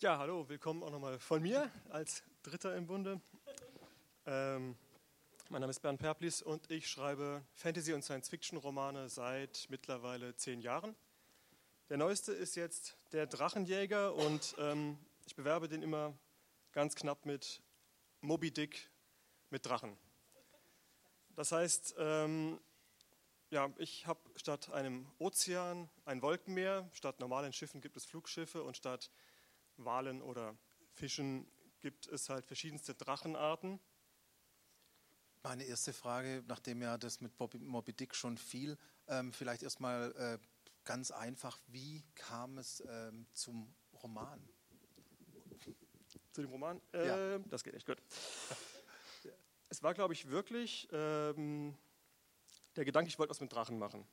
Ja, hallo, willkommen auch nochmal von mir als Dritter im Bunde. Ähm, mein Name ist Bernd Perplis und ich schreibe Fantasy- und Science-Fiction-Romane seit mittlerweile zehn Jahren. Der neueste ist jetzt Der Drachenjäger und ähm, ich bewerbe den immer ganz knapp mit Moby Dick mit Drachen. Das heißt, ähm, ja, ich habe statt einem Ozean ein Wolkenmeer, statt normalen Schiffen gibt es Flugschiffe und statt Walen oder Fischen gibt es halt verschiedenste Drachenarten. Meine erste Frage, nachdem ja das mit Bobby, Moby Dick schon fiel, ähm, vielleicht erstmal äh, ganz einfach, wie kam es ähm, zum Roman? Zu dem Roman? Äh, ja. Ähm, das geht echt gut. Es war, glaube ich, wirklich ähm, der Gedanke, ich wollte was mit Drachen machen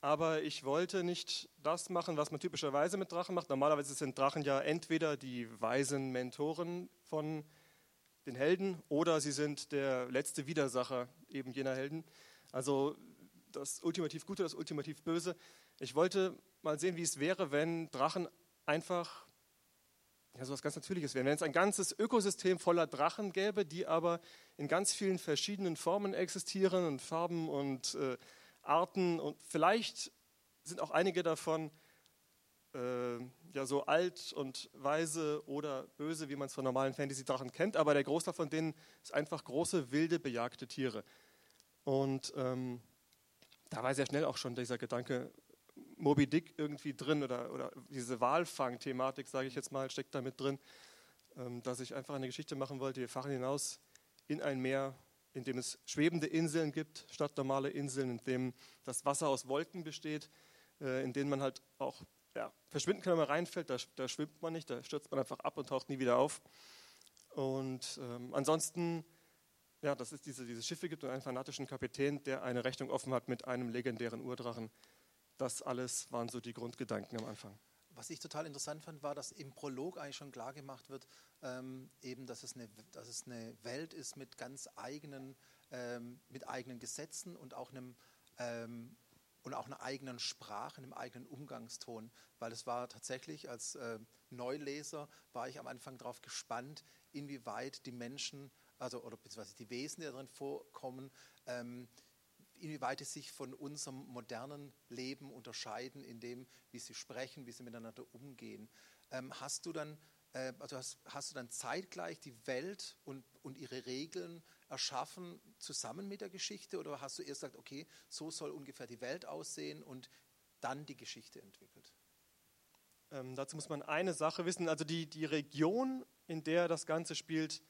aber ich wollte nicht das machen, was man typischerweise mit Drachen macht. Normalerweise sind Drachen ja entweder die weisen Mentoren von den Helden oder sie sind der letzte Widersacher eben jener Helden. Also das ultimativ Gute, das ultimativ Böse. Ich wollte mal sehen, wie es wäre, wenn Drachen einfach ja, so was ganz Natürliches wären. Wenn es ein ganzes Ökosystem voller Drachen gäbe, die aber in ganz vielen verschiedenen Formen existieren und Farben und äh, Arten und vielleicht sind auch einige davon äh, ja so alt und weise oder böse, wie man es von normalen Fantasy-Drachen kennt, aber der Großteil von denen ist einfach große, wilde, bejagte Tiere. Und ähm, da war sehr schnell auch schon dieser Gedanke Moby Dick irgendwie drin oder, oder diese Walfang-Thematik, sage ich jetzt mal, steckt da mit drin, ähm, dass ich einfach eine Geschichte machen wollte. Wir fahren hinaus in ein Meer in dem es schwebende Inseln gibt, statt normale Inseln, in dem das Wasser aus Wolken besteht, äh, in denen man halt auch ja, verschwinden kann, wenn man reinfällt. Da, da, schwimmt man nicht, da stürzt man einfach ab und taucht nie wieder auf. Und ähm, ansonsten, ja, dass es diese, diese Schiffe gibt und einen fanatischen Kapitän, der eine Rechnung offen hat mit einem legendären Urdrachen. Das alles waren so die Grundgedanken am Anfang. Was ich total interessant fand, war, dass im Prolog eigentlich schon klar gemacht wird, ähm, eben, dass es, eine, dass es eine Welt ist mit ganz eigenen, ähm, mit eigenen Gesetzen und auch einem ähm, und auch einer eigenen Sprache, einem eigenen Umgangston, weil es war tatsächlich als äh, Neuleser war ich am Anfang darauf gespannt, inwieweit die Menschen, also oder beziehungsweise die Wesen, die darin vorkommen, ähm, inwieweit sie sich von unserem modernen Leben unterscheiden, in dem, wie sie sprechen, wie sie miteinander umgehen. Ähm, hast du dann äh, also hast, hast, du dann zeitgleich die Welt und, und ihre Regeln erschaffen zusammen mit der Geschichte oder hast du erst gesagt, okay, so soll ungefähr die Welt aussehen und dann die Geschichte entwickelt? Ähm, dazu muss man eine Sache wissen, also die, die Region, in der das Ganze spielt,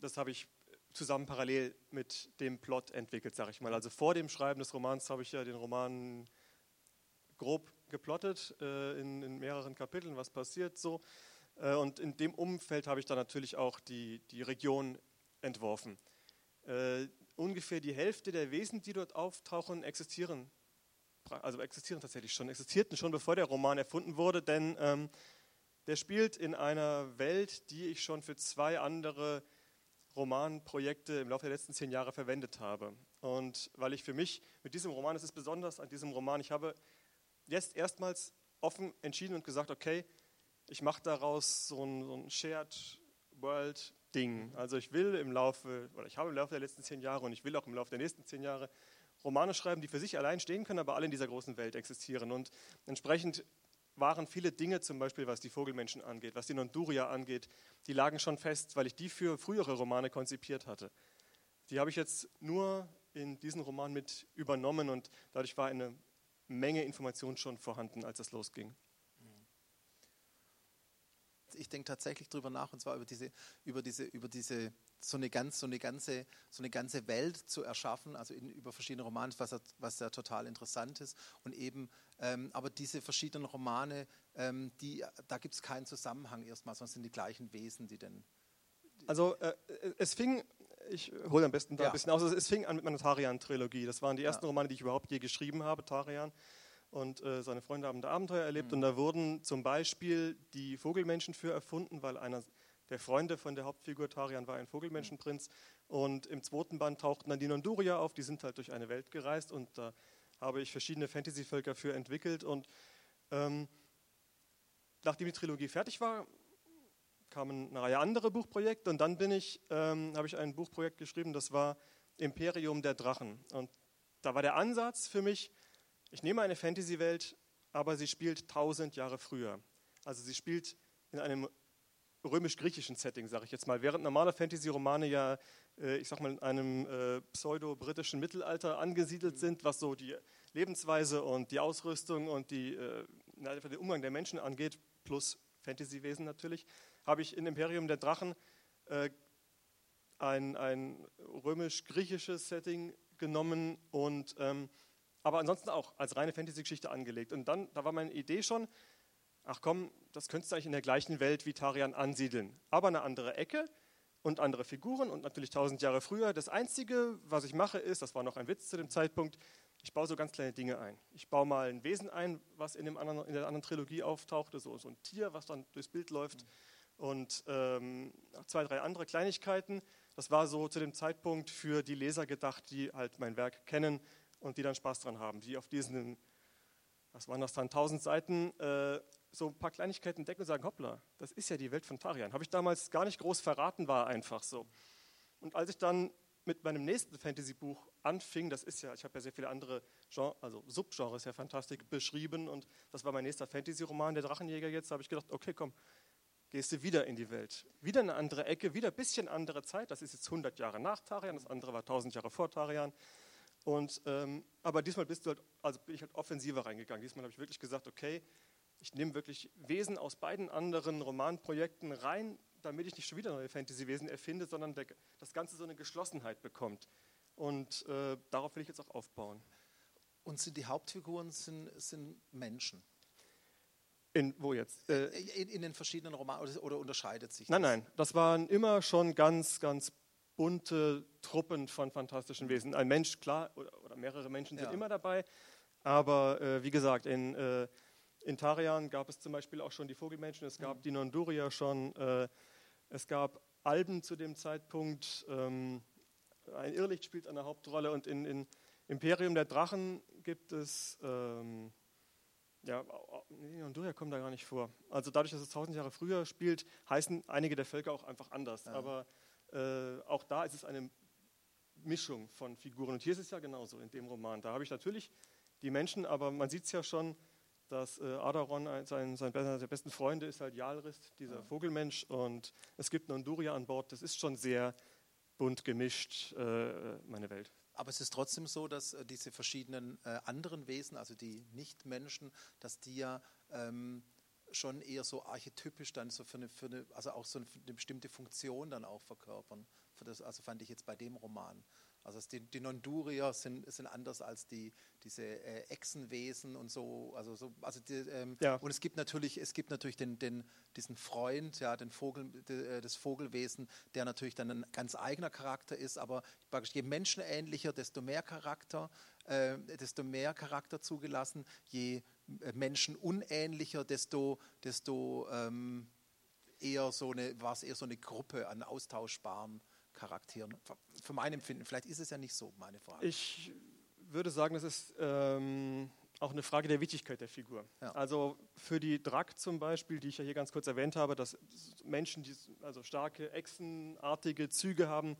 das habe ich zusammen parallel mit dem Plot entwickelt, sage ich mal. Also vor dem Schreiben des Romans habe ich ja den Roman grob geplottet äh, in, in, mehreren Kapiteln, was passiert so. Äh, und in dem Umfeld habe ich dann natürlich auch die, die Region entworfen. Äh, ungefähr die Hälfte der Wesen, die dort auftauchen, existieren, also existieren tatsächlich schon, existierten schon bevor der Roman erfunden wurde, denn ähm, der spielt in einer Welt, die ich schon für zwei andere Romanprojekte im Laufe der letzten zehn Jahre verwendet habe. Und weil ich für mich mit diesem Roman, es ist besonders an diesem Roman, ich habe jetzt erstmals offen entschieden und gesagt, okay, ich mache daraus so ein, so ein Shared World Ding. Also ich will im Laufe, oder ich habe im Laufe der letzten zehn Jahre und ich will auch im Laufe der nächsten zehn Jahre Romane schreiben, die für sich allein stehen können, aber alle in dieser großen Welt existieren. Und entsprechend waren viele Dinge, zum Beispiel was die Vogelmenschen angeht, was die Nonduria angeht, die lagen schon fest, weil ich die für frühere Romane konzipiert hatte. Die habe ich jetzt nur in diesen Roman mit übernommen und dadurch war eine Menge Information schon vorhanden, als es losging. Ich denke tatsächlich darüber nach, und zwar über diese, über diese, über diese so eine, ganz, so, eine ganze, so eine ganze Welt zu erschaffen, also in, über verschiedene Romane, was, was ja total interessant ist. Und eben, ähm, aber diese verschiedenen Romane, ähm, die, da gibt es keinen Zusammenhang erstmal, sondern sind die gleichen Wesen, die denn. Also äh, es fing, ich hole am besten da ja. ein bisschen aus, es fing an mit meiner Tarian-Trilogie. Das waren die ersten ja. Romane, die ich überhaupt je geschrieben habe, Tarian und äh, seine Freunde haben da Abenteuer erlebt. Mhm. Und da wurden zum Beispiel die Vogelmenschen für erfunden, weil einer der Freunde von der Hauptfigur Tarian war ein Vogelmenschenprinz. Und im zweiten Band tauchten dann die Nonduria auf, die sind halt durch eine Welt gereist und da habe ich verschiedene Fantasy-Völker für entwickelt. Und ähm, nachdem die Trilogie fertig war, kamen eine Reihe andere Buchprojekte und dann bin ich, ähm, habe ich ein Buchprojekt geschrieben, das war Imperium der Drachen. Und da war der Ansatz für mich, ich nehme eine Fantasy-Welt, aber sie spielt tausend Jahre früher. Also sie spielt in einem römisch-griechischen Setting, sage ich jetzt mal. Während normale Fantasy-Romane ja, äh, ich sag mal, in einem äh, pseudo-britischen Mittelalter angesiedelt mhm. sind, was so die Lebensweise und die Ausrüstung und die, äh, den Umgang der Menschen angeht, plus Fantasy-Wesen natürlich, habe ich in Imperium der Drachen äh, ein, ein römisch-griechisches Setting genommen und ähm, aber ansonsten auch als reine Fantasy-Geschichte angelegt. Und dann, da war meine Idee schon, ach komm, das könntest du eigentlich in der gleichen Welt wie Tarian ansiedeln, aber eine andere Ecke und andere Figuren und natürlich tausend Jahre früher. Das Einzige, was ich mache, ist, das war noch ein Witz zu dem Zeitpunkt, ich baue so ganz kleine Dinge ein. Ich baue mal ein Wesen ein, was in, anderen, in der anderen Trilogie auftauchte, so, so ein Tier, was dann durchs Bild läuft und ähm, zwei, drei andere Kleinigkeiten. Das war so zu dem Zeitpunkt für die Leser gedacht, die halt mein Werk kennen und die dann Spaß dran haben, die auf diesen, was waren das dann, tausend Seiten, äh, so ein paar Kleinigkeiten entdecken und sagen, hoppla, das ist ja die Welt von Tarian. Habe ich damals gar nicht groß verraten, war einfach so. Und als ich dann mit meinem nächsten Fantasy-Buch anfing, das ist ja, ich habe ja sehr viele andere Genre, also Subgenres ja Fantastik beschrieben und das war mein nächster Fantasy-Roman, der Drachenjäger jetzt, habe ich gedacht, okay, komm, gehst du wieder in die Welt. Wieder eine andere Ecke, wieder ein bisschen andere Zeit. Das ist jetzt 100 Jahre nach Tarian, das andere war 1000 Jahre vor Tarian. Und, ähm, aber diesmal bist du halt, also bin ich halt offensiver reingegangen. Diesmal habe ich wirklich gesagt, okay, ich nehme wirklich Wesen aus beiden anderen Romanprojekten rein, damit ich nicht schon wieder neue Fantasy-Wesen erfinde, sondern der, das Ganze so eine Geschlossenheit bekommt. Und äh, darauf will ich jetzt auch aufbauen. Und sind die Hauptfiguren sind, sind Menschen? In, wo jetzt? Äh, in, in, den verschiedenen Romanen oder, oder unterscheidet sich das? Nein, nein, das waren immer schon ganz, ganz bunte Truppen von fantastischen Wesen. Ein Mensch, klar, oder, oder mehrere Menschen sind ja. immer dabei, aber äh, wie gesagt, in, äh, in Tarian gab es zum Beispiel auch schon die Vogelmenschen, es gab mhm. die Nonduria schon, äh, es gab Alben zu dem Zeitpunkt, ähm, ein Irrlicht spielt eine Hauptrolle und in, in Imperium der Drachen gibt es ähm, ja, nee, Honduria kommt da gar nicht vor. Also dadurch, dass es tausend Jahre früher spielt, heißen einige der Völker auch einfach anders. Ja. Aber äh, auch da ist es eine Mischung von Figuren. Und hier ist es ja genauso in dem Roman. Da habe ich natürlich die Menschen, aber man sieht es ja schon, dass äh, Adaron, sein, sein der besten Freunde ist halt Jalrist, dieser ja. Vogelmensch. Und es gibt einen Honduria an Bord. Das ist schon sehr bunt gemischt, äh, meine Welt. Aber es ist trotzdem so, dass äh, diese verschiedenen äh, anderen Wesen, also die Nicht-Menschen, dass die ja ähm, schon eher so archetypisch dann so für eine, für eine, also auch so eine, eine bestimmte Funktion dann auch verkörpern. Das, also fand ich jetzt bei dem Roman. Also die, die Nondurier sind, sind anders als die, diese äh, Echsenwesen und so. Also, so, also die, ähm, ja. Und es gibt natürlich, es gibt natürlich den, den, diesen Freund, ja, den Vogel, de, äh, das Vogelwesen, der natürlich dann ein ganz eigener Charakter ist, aber je menschenähnlicher, desto mehr Charakter, äh, desto mehr Charakter zugelassen, je menschenunähnlicher, desto, desto ähm, eher so eine, war es eher so eine Gruppe an austauschbaren Charakteren. Für mein Empfinden, vielleicht ist es ja nicht so, meine Frage. Ich würde sagen, das ist ähm, auch eine Frage der Wichtigkeit der Figur. Ja. Also für die Drak zum Beispiel, die ich ja hier ganz kurz erwähnt habe, dass Menschen, die also starke Echsenartige Züge haben,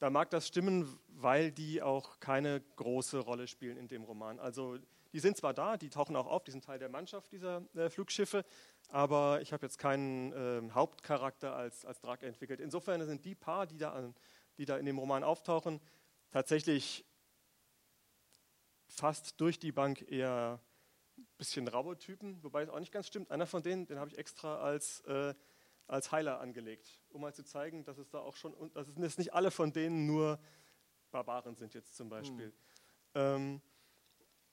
da mag das stimmen, weil die auch keine große Rolle spielen in dem Roman. Also die sind zwar da, die tauchen auch auf, die sind Teil der Mannschaft dieser äh, Flugschiffe, aber ich habe jetzt keinen äh, Hauptcharakter als, als Drag entwickelt. Insofern sind die paar, die da, die da in dem Roman auftauchen, tatsächlich fast durch die Bank eher ein bisschen raue Typen, wobei es auch nicht ganz stimmt. Einer von denen, den habe ich extra als, äh, als Heiler angelegt, um mal zu zeigen, dass es da auch schon, dass es nicht alle von denen nur Barbaren sind jetzt zum Beispiel. Mhm. Ähm,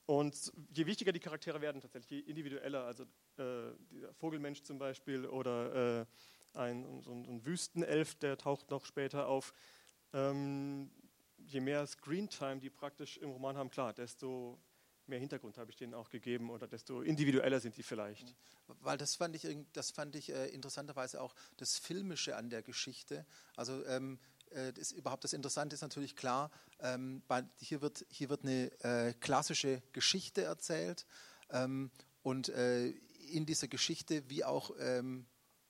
und je wichtiger die Charaktere werden, tatsächlich, je individueller, also äh, dieser Vogelmensch zum Beispiel oder äh, ein, so ein, Wüstenelf, der taucht noch später auf, ähm, je mehr Screentime die praktisch im Roman haben, klar, desto mehr Hintergrund habe ich denen auch gegeben oder desto individueller sind die vielleicht. Weil das fand ich, das fand ich äh, interessanterweise auch das Filmische an der Geschichte. Also ähm, äh, das überhaupt das Interessante ist natürlich klar, ähm, hier, wird, hier wird eine äh, klassische Geschichte erzählt ähm, und äh, in dieser Geschichte, wie auch ähm,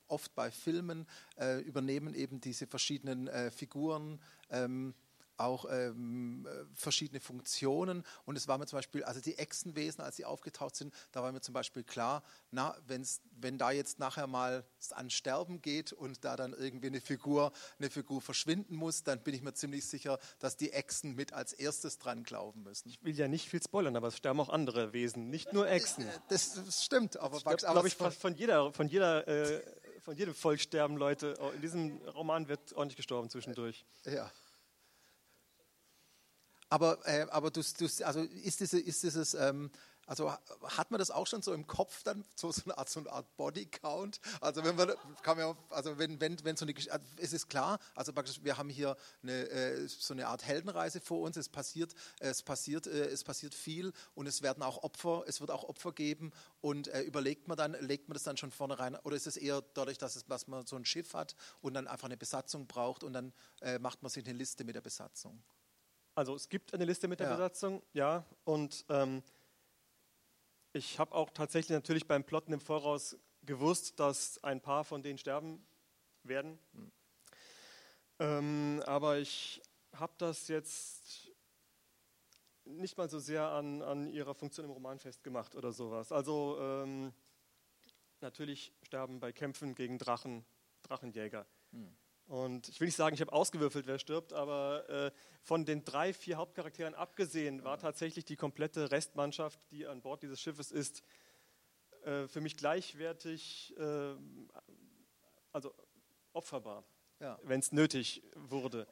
oft bei Filmen, äh, übernehmen eben diese verschiedenen äh, Figuren ähm, auch ähm, äh, verschiedene Funktionen. Und es war mir zum Beispiel, also die Echsenwesen, als sie aufgetaucht sind, da war mir zum Beispiel klar, na, wenn's, wenn da jetzt nachher mal an Sterben geht und da dann irgendwie eine Figur, eine Figur verschwinden muss, dann bin ich mir ziemlich sicher, dass die Echsen mit als erstes dran glauben müssen. Ich will ja nicht viel spoilern, aber es sterben auch andere Wesen, nicht nur Echsen. Äh, das, das stimmt, aber ich glaube ich fast von jeder, von jeder äh, von jedem Volk sterben Leute. In diesem Roman wird ordentlich gestorben zwischendurch. Ja. Aber, äh, aber du, du, also ist, diese, ist dieses, ähm, also hat man das auch schon so im Kopf dann, so, so eine Art, so eine Art Bodycount? Also wenn man, kann man, also wenn, wenn, wenn so eine, also es ist klar, also wir haben hier eine, äh, so eine Art Heldenreise vor uns, es passiert, es passiert, äh, es passiert viel und es werden auch Opfer, es wird auch Opfer geben und äh, überlegt man dann, legt man das dann schon vorne rein oder ist es eher dadurch, dass, es, dass man so ein Schiff hat und dann einfach eine Besatzung braucht und dann äh, macht man sich eine Liste mit der Besatzung? Also es gibt eine Liste mit der ja. Besatzung, ja. Und ähm, ich habe auch tatsächlich natürlich beim Plotten im Voraus gewusst, dass ein paar von denen sterben werden. Mhm. Ähm, aber ich habe das jetzt nicht mal so sehr an, an ihrer Funktion im Roman festgemacht oder sowas. Also ähm, natürlich sterben bei Kämpfen gegen Drachen Drachenjäger. Mhm. Und ich will nicht sagen, ich habe ausgewürfelt, wer stirbt, aber äh, von den drei, vier Hauptcharakteren abgesehen war tatsächlich die komplette Restmannschaft, die an Bord dieses Schiffes ist, äh, für mich gleichwertig, äh, also opferbar, ja. wenn es nötig wurde.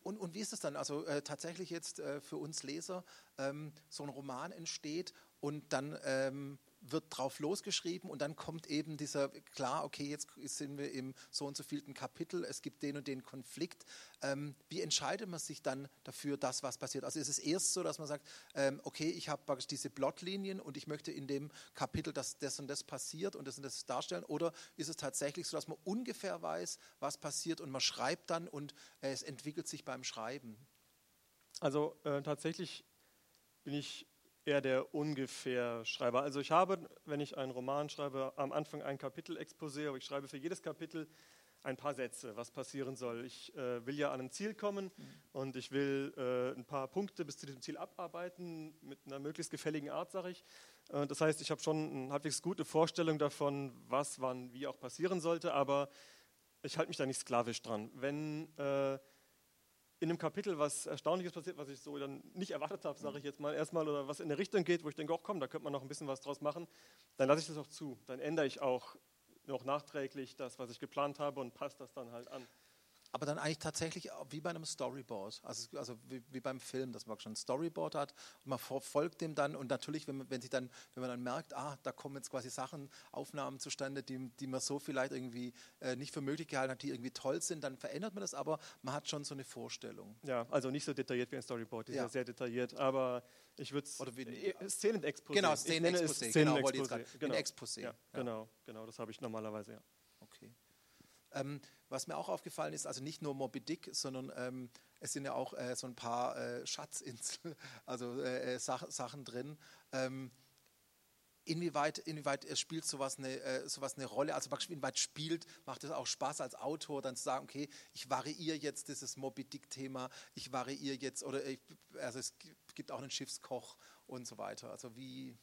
Und, und, wie ist es dann? Also äh, tatsächlich jetzt äh, für uns Leser, ähm, so ein Roman entsteht und dann ähm, wird drauf losgeschrieben und dann kommt eben dieser, klar, okay, jetzt sind wir im so und so vielten Kapitel, es gibt den und den Konflikt. Ähm, wie entscheidet man sich dann dafür, dass was passiert? Also ist es erst so, dass man sagt, ähm, okay, ich habe praktisch diese Plotlinien und ich möchte in dem Kapitel, dass das und das passiert und das und das darstellen? Oder ist es tatsächlich so, dass man ungefähr weiß, was passiert und man schreibt dann und äh, es entwickelt sich beim Schreiben? Also äh, tatsächlich bin ich eher der ungefähr Schreiber. Also ich habe, wenn ich einen Roman schreibe, am Anfang ein Kapitel-Exposé, aber ich schreibe für jedes Kapitel ein paar Sätze, was passieren soll. Ich äh, will ja an ein Ziel kommen mhm. und ich will äh, ein paar Punkte bis zu diesem Ziel abarbeiten, mit einer möglichst gefälligen Art, sage ich. Äh, das heißt, ich habe schon eine halbwegs gute Vorstellung davon, was wann wie auch passieren sollte, aber ich halte mich da nicht sklavisch dran. Wenn äh, in einem Kapitel was Erstaunliches passiert, was ich so dann nicht erwartet habe, sage ich jetzt mal erstmal, oder was in eine Richtung geht, wo ich denke, ach komm, da könnte man noch ein bisschen was draus machen, dann lasse ich das auch zu. Dann ändere ich auch noch nachträglich das, was ich geplant habe und passe das dann halt an aber dann eigentlich tatsächlich wie bei einem Storyboard, also, also wie, wie, beim Film, dass man schon ein Storyboard hat und man folgt dem dann und natürlich, wenn man, wenn, sich dann, wenn man dann merkt, ah, da kommen jetzt quasi Sachen, Aufnahmen zustande, die, die man so vielleicht irgendwie äh, nicht für möglich gehalten hat, die irgendwie toll sind, dann verändert man das, aber man hat schon so eine Vorstellung. Ja, also nicht so detailliert wie ein Storyboard, die ja. ist ja sehr detailliert, aber ich würde es äh, Szenenexposé. Genau, Szenenexposé, genau, wollte ich jetzt genau. Exposé. Ja, ja. Genau, genau, das habe ich normalerweise, ja. Ähm, was mir auch aufgefallen ist, also nicht nur Moby Dick, sondern ähm, es sind ja auch äh, so ein paar äh, Schatzinseln, also äh, äh Sach Sachen drin. Ähm, inwieweit, inwieweit spielt sowas eine, äh, sowas eine Rolle? Also inwieweit spielt, macht es auch Spaß als Autor, dann zu sagen, okay, ich variiere jetzt dieses Moby Dick-Thema, ich variiere jetzt, oder ich, also es gibt auch einen Schiffskoch und so weiter. Also wie,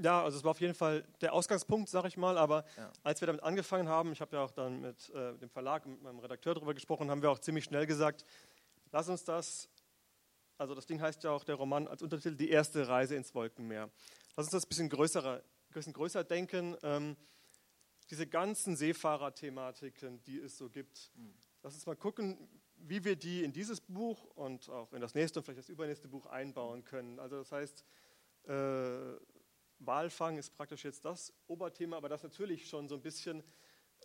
ja, also es war auf jeden Fall der Ausgangspunkt, sag ich mal. Aber ja. als wir damit angefangen haben, ich habe ja auch dann mit äh, dem Verlag, mit meinem Redakteur darüber gesprochen, haben wir auch ziemlich schnell gesagt, lass uns das, also das Ding heißt ja auch der Roman als Untertitel Die erste Reise ins Wolkenmeer. Lass uns das ein bisschen größer, bisschen größer denken. Ähm, diese ganzen Seefahrer-Thematiken, die es so gibt, mhm. lass uns mal gucken, wie wir die in dieses Buch und auch in das nächste und vielleicht das übernächste Buch einbauen können. Also das heißt, äh, Walfang ist praktisch jetzt das Oberthema, aber das natürlich schon so ein bisschen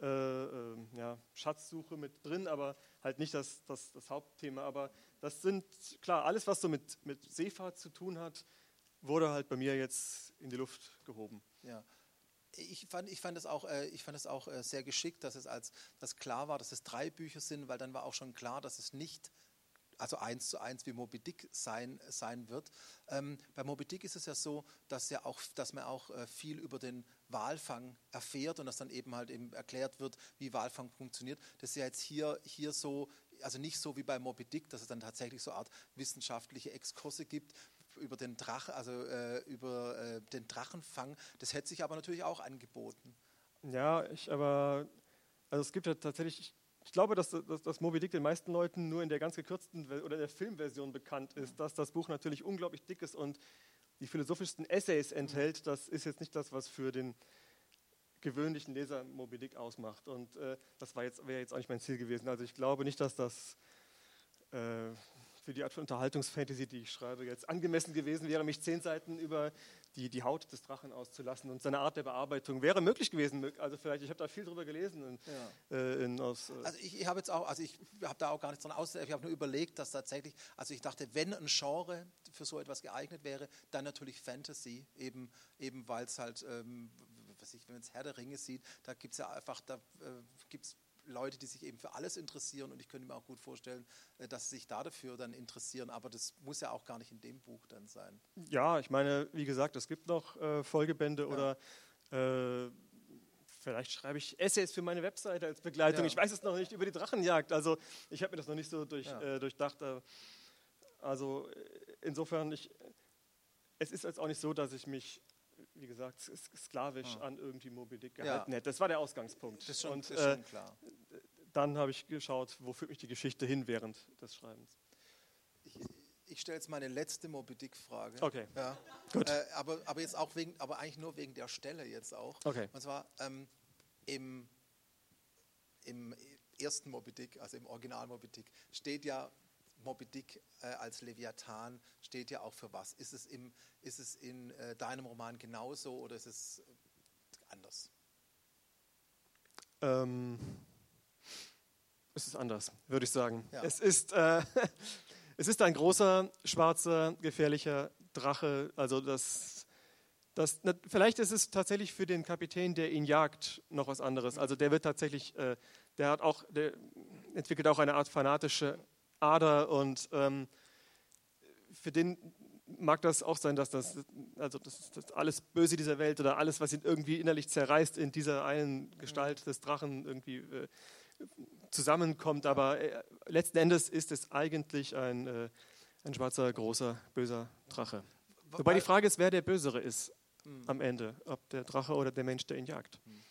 äh, äh, ja, Schatzsuche mit drin, aber halt nicht das, das, das, Hauptthema. Aber das sind, klar, alles, was so mit, mit Seefahrt zu tun hat, wurde halt bei mir jetzt in die Luft gehoben. Ja. Ich fand, ich fand es auch, äh, ich fand es auch äh, sehr geschickt, dass es als dass klar war, dass es drei Bücher sind, weil dann war auch schon klar, dass es nicht also eins zu eins wie Moby Dick sein, sein wird. Ähm, bei Moby Dick ist es ja so, dass, ja auch, dass man auch äh, viel über den Walfang erfährt und dass dann eben halt eben erklärt wird, wie Walfang funktioniert. Das ist ja jetzt hier, hier so, also nicht so wie bei Moby Dick, dass es dann tatsächlich so eine Art wissenschaftliche Exkurse gibt, über den Drache, also äh, über äh, den Drachenfang. Das hätte sich aber natürlich auch angeboten. Ja, ich aber, also es gibt ja tatsächlich, ich glaube, dass, dass, dass Moby Dick den meisten Leuten nur in der ganz gekürzten oder der Filmversion bekannt ist, dass das Buch natürlich unglaublich dick ist und die philosophischsten Essays enthält. Das ist jetzt nicht das, was für den gewöhnlichen Leser Moby Dick ausmacht. Und äh, das jetzt, wäre jetzt auch nicht mein Ziel gewesen. Also ich glaube nicht, dass das äh, für die Art von Unterhaltungsfantasy, die ich schreibe, jetzt angemessen gewesen wäre, mich zehn Seiten über die, die Haut des Drachen auszulassen und seine Art der Bearbeitung wäre möglich gewesen. Also vielleicht, ich habe da viel drüber gelesen. In, ja. äh, in, aus, äh also ich, ich habe jetzt auch, also ich habe da auch gar nichts dran aus, ich habe nur überlegt, dass tatsächlich, also ich dachte, wenn ein Genre für so etwas geeignet wäre, dann natürlich Fantasy, eben, eben weil es halt, ähm, was ich, wenn man es Herr der Ringe sieht, da gibt es ja einfach, da äh, gibt es Leute, die sich eben für alles interessieren und ich könnte mir auch gut vorstellen, äh, dass sie sich da dafür dann interessieren, aber das muss ja auch gar nicht in dem Buch dann sein. Ja, ich meine, wie gesagt, es gibt noch äh, Folgebände ja. oder äh, vielleicht schreibe ich Essays für meine Webseite als Begleitung. Ja. Ich weiß es noch nicht über die Drachenjagd, also ich habe mir das noch nicht so durch, ja. äh, durchdacht. Äh, also äh, insofern, ich, es ist jetzt auch nicht so, dass ich mich wie gesagt, sklavisch ah. an irgendwie Moby Dick gehalten ja. hätte. Das war der Ausgangspunkt. Das ist schon, und, ist schon klar. Dann habe ich geschaut, wo führt mich die Geschichte hin während des Schreibens. Ich, ich stelle jetzt meine letzte Moby Dick-Frage. Okay. Ja. Gut. Äh, aber, aber jetzt auch wegen, aber eigentlich nur wegen der Stelle jetzt auch. Okay. Und zwar ähm, im, im ersten Moby Dick, also im Original Moby Dick, steht ja Moby Dick äh, als Leviathan steht ja auch für was? Ist es, im, ist es in äh, deinem Roman genauso oder ist es anders? Ähm, es ist anders, würde ich sagen. Ja. Es, ist, äh, es ist ein großer, schwarzer, gefährlicher Drache. Also das, das, vielleicht ist es tatsächlich für den Kapitän, der ihn jagt, noch was anderes. Also der wird tatsächlich, äh, der hat auch, der entwickelt auch eine Art fanatische Ader und ähm, für den mag das auch sein, dass das, also das, das, alles Böse dieser Welt oder alles, was ihn irgendwie innerlich zerreißt, in dieser einen Gestalt des Drachen irgendwie äh, zusammenkommt. Aber äh, letzten Endes ist es eigentlich ein, äh, ein schwarzer, großer, böser Drache. Wobei die Frage ist, wer der Bösere ist hm. am Ende, ob der Drache oder der Mensch, der ihn jagt. Hm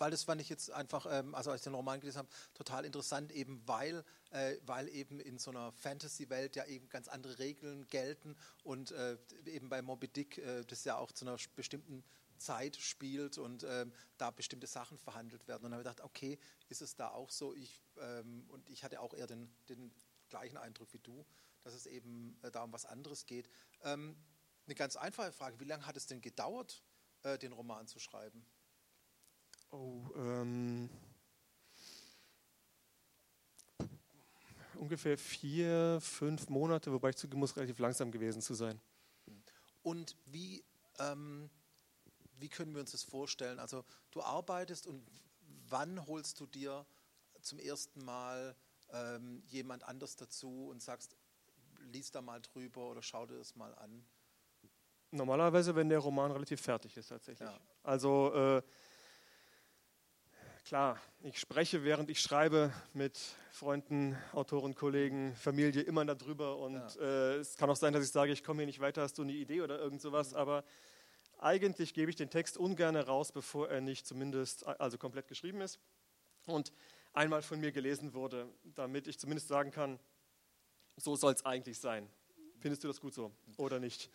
weil das fand ich jetzt einfach, ähm, also als ich den Roman gelesen habe, total interessant, eben weil, äh, weil eben in so einer Fantasy-Welt ja eben ganz andere Regeln gelten und äh, eben bei Moby Dick äh, das ja auch zu einer bestimmten Zeit spielt und ähm, da bestimmte Sachen verhandelt werden. Und dann habe ich gedacht, okay, ist es da auch so? Ich, ähm, und ich hatte auch eher den, den gleichen Eindruck wie du, dass es eben äh, da um was anderes geht. Ähm, eine ganz einfache Frage, wie lange hat es denn gedauert, äh, den Roman zu schreiben? Oh, ähm, ungefähr vier, fünf Monate, wobei ich zugeben muss, relativ langsam gewesen zu sein. Und wie, ähm, wie können wir uns das vorstellen? Also du arbeitest und wann holst du dir zum ersten Mal ähm, jemand anders dazu und sagst, lies da mal drüber oder schau dir das mal an? Normalerweise, wenn der Roman relativ fertig ist tatsächlich. Ja. Also äh, Klar, ich spreche, während ich schreibe, mit Freunden, Autoren, Kollegen, Familie immer darüber. Und ja. äh, es kann auch sein, dass ich sage, ich komme hier nicht weiter, hast du eine Idee oder irgend sowas. Mhm. Aber eigentlich gebe ich den Text ungern raus, bevor er nicht zumindest also komplett geschrieben ist und einmal von mir gelesen wurde, damit ich zumindest sagen kann, so soll es eigentlich sein. Findest du das gut so oder nicht?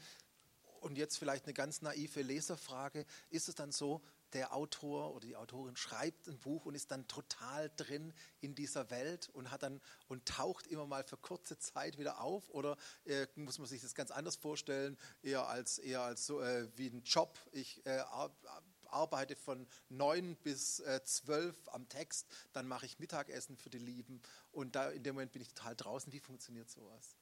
Und jetzt vielleicht eine ganz naive Leserfrage. Ist es dann so, der Autor oder die Autorin schreibt ein Buch und ist dann total drin in dieser Welt und hat dann und taucht immer mal für kurze Zeit wieder auf oder äh, muss man sich das ganz anders vorstellen, eher als eher als so äh, wie ein Job. Ich äh, arbeite von neun bis äh, zwölf am Text, dann mache ich Mittagessen für die Lieben und da in dem Moment bin ich total draußen. Wie funktioniert sowas?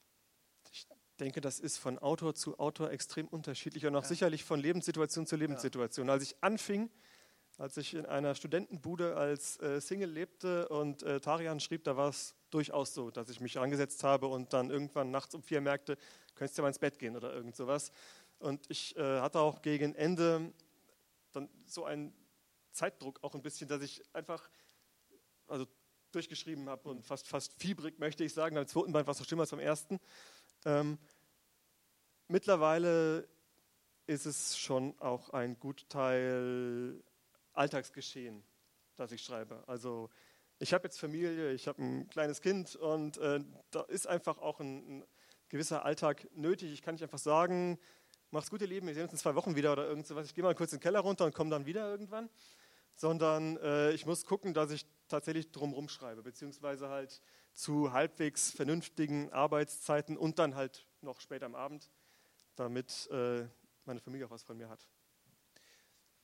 Ich denke, das ist von Autor zu Autor extrem unterschiedlich und auch ja. sicherlich von Lebenssituation zu Lebenssituation. Als ich anfing, als ich in einer Studentenbude als äh, Single lebte und äh, Tarian schrieb, da war es durchaus so, dass ich mich rangesetzt habe und dann irgendwann nachts um vier merkte, könntest du mal ins Bett gehen oder irgend sowas. Und ich äh, hatte auch gegen Ende dann so einen Zeitdruck auch ein bisschen, dass ich einfach also durchgeschrieben habe und fast, fast fiebrig, möchte ich sagen. Beim zweiten Band war es noch schlimmer als beim ersten. Ähm, mittlerweile ist es schon auch ein Gutteil Alltagsgeschehen, das ich schreibe. Also ich habe jetzt Familie, ich habe ein kleines Kind und äh, da ist einfach auch ein, ein, gewisser Alltag nötig. Ich kann nicht einfach sagen, mach's gut, ihr Lieben, wir sehen uns in zwei Wochen wieder oder irgend sowas. Ich gehe mal kurz in den Keller runter und komme dann wieder irgendwann. Sondern äh, ich muss gucken, dass ich tatsächlich drumherum schreibe, beziehungsweise halt zu halbwegs vernünftigen Arbeitszeiten und dann halt noch später am Abend, damit äh, meine Familie auch was von mir hat.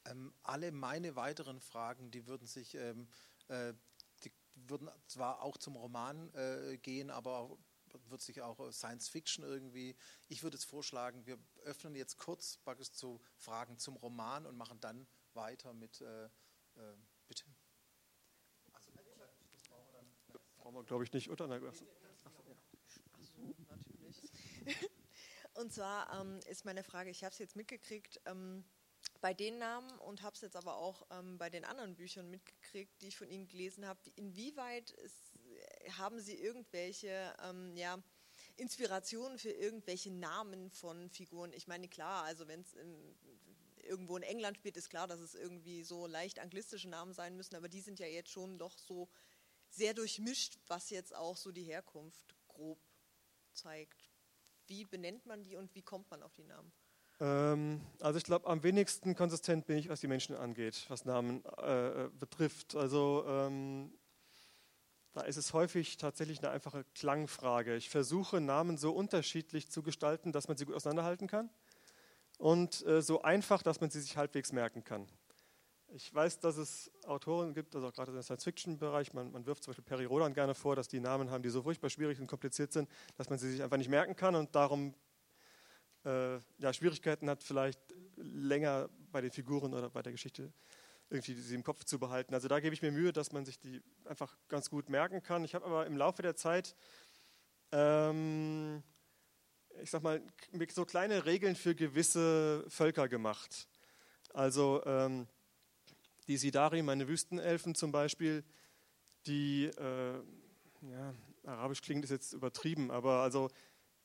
Ähm, alle meine weiteren Fragen, die würden sich, ähm, äh, die würden zwar auch zum Roman äh, gehen, aber wird sich auch Science Fiction irgendwie. Ich würde es vorschlagen, wir öffnen jetzt kurz praktisch zu Fragen zum Roman und machen dann weiter mit. Äh, äh bitte. Also, das brauchen wir wir, glaube ich, nicht, oder? Ach so, natürlich. Und zwar ähm, ist meine Frage, ich habe es jetzt mitgekriegt ähm, bei den Namen und habe es jetzt aber auch ähm, bei den anderen Büchern mitgekriegt, die ich von Ihnen gelesen habe. Inwieweit ist, haben Sie irgendwelche ähm, ja, Inspirationen für irgendwelche Namen von Figuren? Ich meine, klar, also wenn es irgendwo in England spielt, ist klar, dass es irgendwie so leicht anglistische Namen sein müssen, aber die sind ja jetzt schon doch so sehr durchmischt, was jetzt auch so die Herkunft grob zeigt. Wie benennt man die und wie kommt man auf die Namen? Ähm, also ich glaube, am wenigsten konsistent bin ich, was die Menschen angeht, was Namen äh, äh, betrifft. Also ähm, da ist es häufig tatsächlich eine einfache Klangfrage. Ich versuche Namen so unterschiedlich zu gestalten, dass man sie gut auseinanderhalten kann und äh, so einfach, dass man sie sich halbwegs merken kann. Ich weiß, dass es Autoren gibt, also auch gerade im Science-Fiction-Bereich, man, man, wirft zum Beispiel Perry Rodan gerne vor, dass die Namen haben, die so furchtbar schwierig und kompliziert sind, dass man sie sich einfach nicht merken kann und darum äh, ja, Schwierigkeiten hat, vielleicht länger bei den Figuren oder bei der Geschichte irgendwie sie im Kopf zu behalten. Also da gebe ich mir Mühe, dass man sich die einfach ganz gut merken kann. Ich habe aber im Laufe der Zeit, ähm, ich sag mal, so kleine Regeln für gewisse Völker gemacht. Also ähm, die Sidari, meine Wüstenelfen zum Beispiel, die, äh, ja, arabisch klingt ist jetzt übertrieben, aber also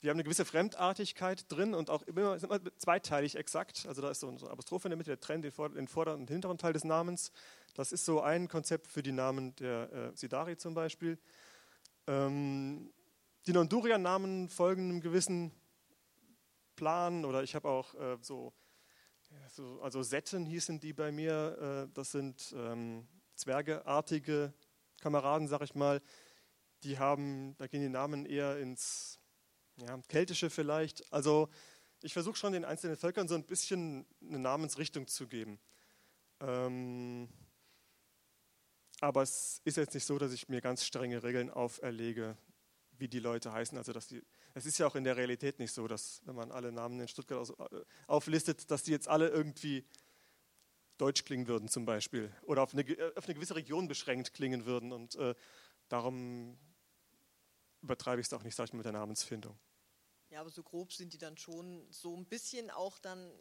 wir haben eine gewisse Fremdartigkeit drin und auch immer, immer zweiteilig exakt. Also da ist so eine Apostrophe in der Mitte, der trennt den, den vorderen und hinteren Teil des Namens. Das ist so ein Konzept für die Namen der äh, Sidari zum Beispiel. Ähm, die Nondurian-Namen folgen einem gewissen Plan oder ich habe auch äh, so so, also Setten hießen die bei mir. Äh, das sind ähm, zwergeartige Kameraden, sag ich mal. Die haben, da gehen die Namen eher ins ja, Keltische vielleicht. Also ich versuche schon den einzelnen Völkern so ein bisschen eine Namensrichtung zu geben. Ähm, aber es ist jetzt nicht so, dass ich mir ganz strenge Regeln auferlege, wie die Leute heißen. Also dass die es ist ja auch in der Realität nicht so, dass, wenn man alle Namen in Stuttgart äh, auflistet, dass die jetzt alle irgendwie deutsch klingen würden zum Beispiel oder auf eine, äh, auf eine gewisse Region beschränkt klingen würden. Und äh, darum übertreibe ich es auch nicht, sag ich mal, mit der Namensfindung. Ja, aber so grob sind die dann schon so ein bisschen auch dann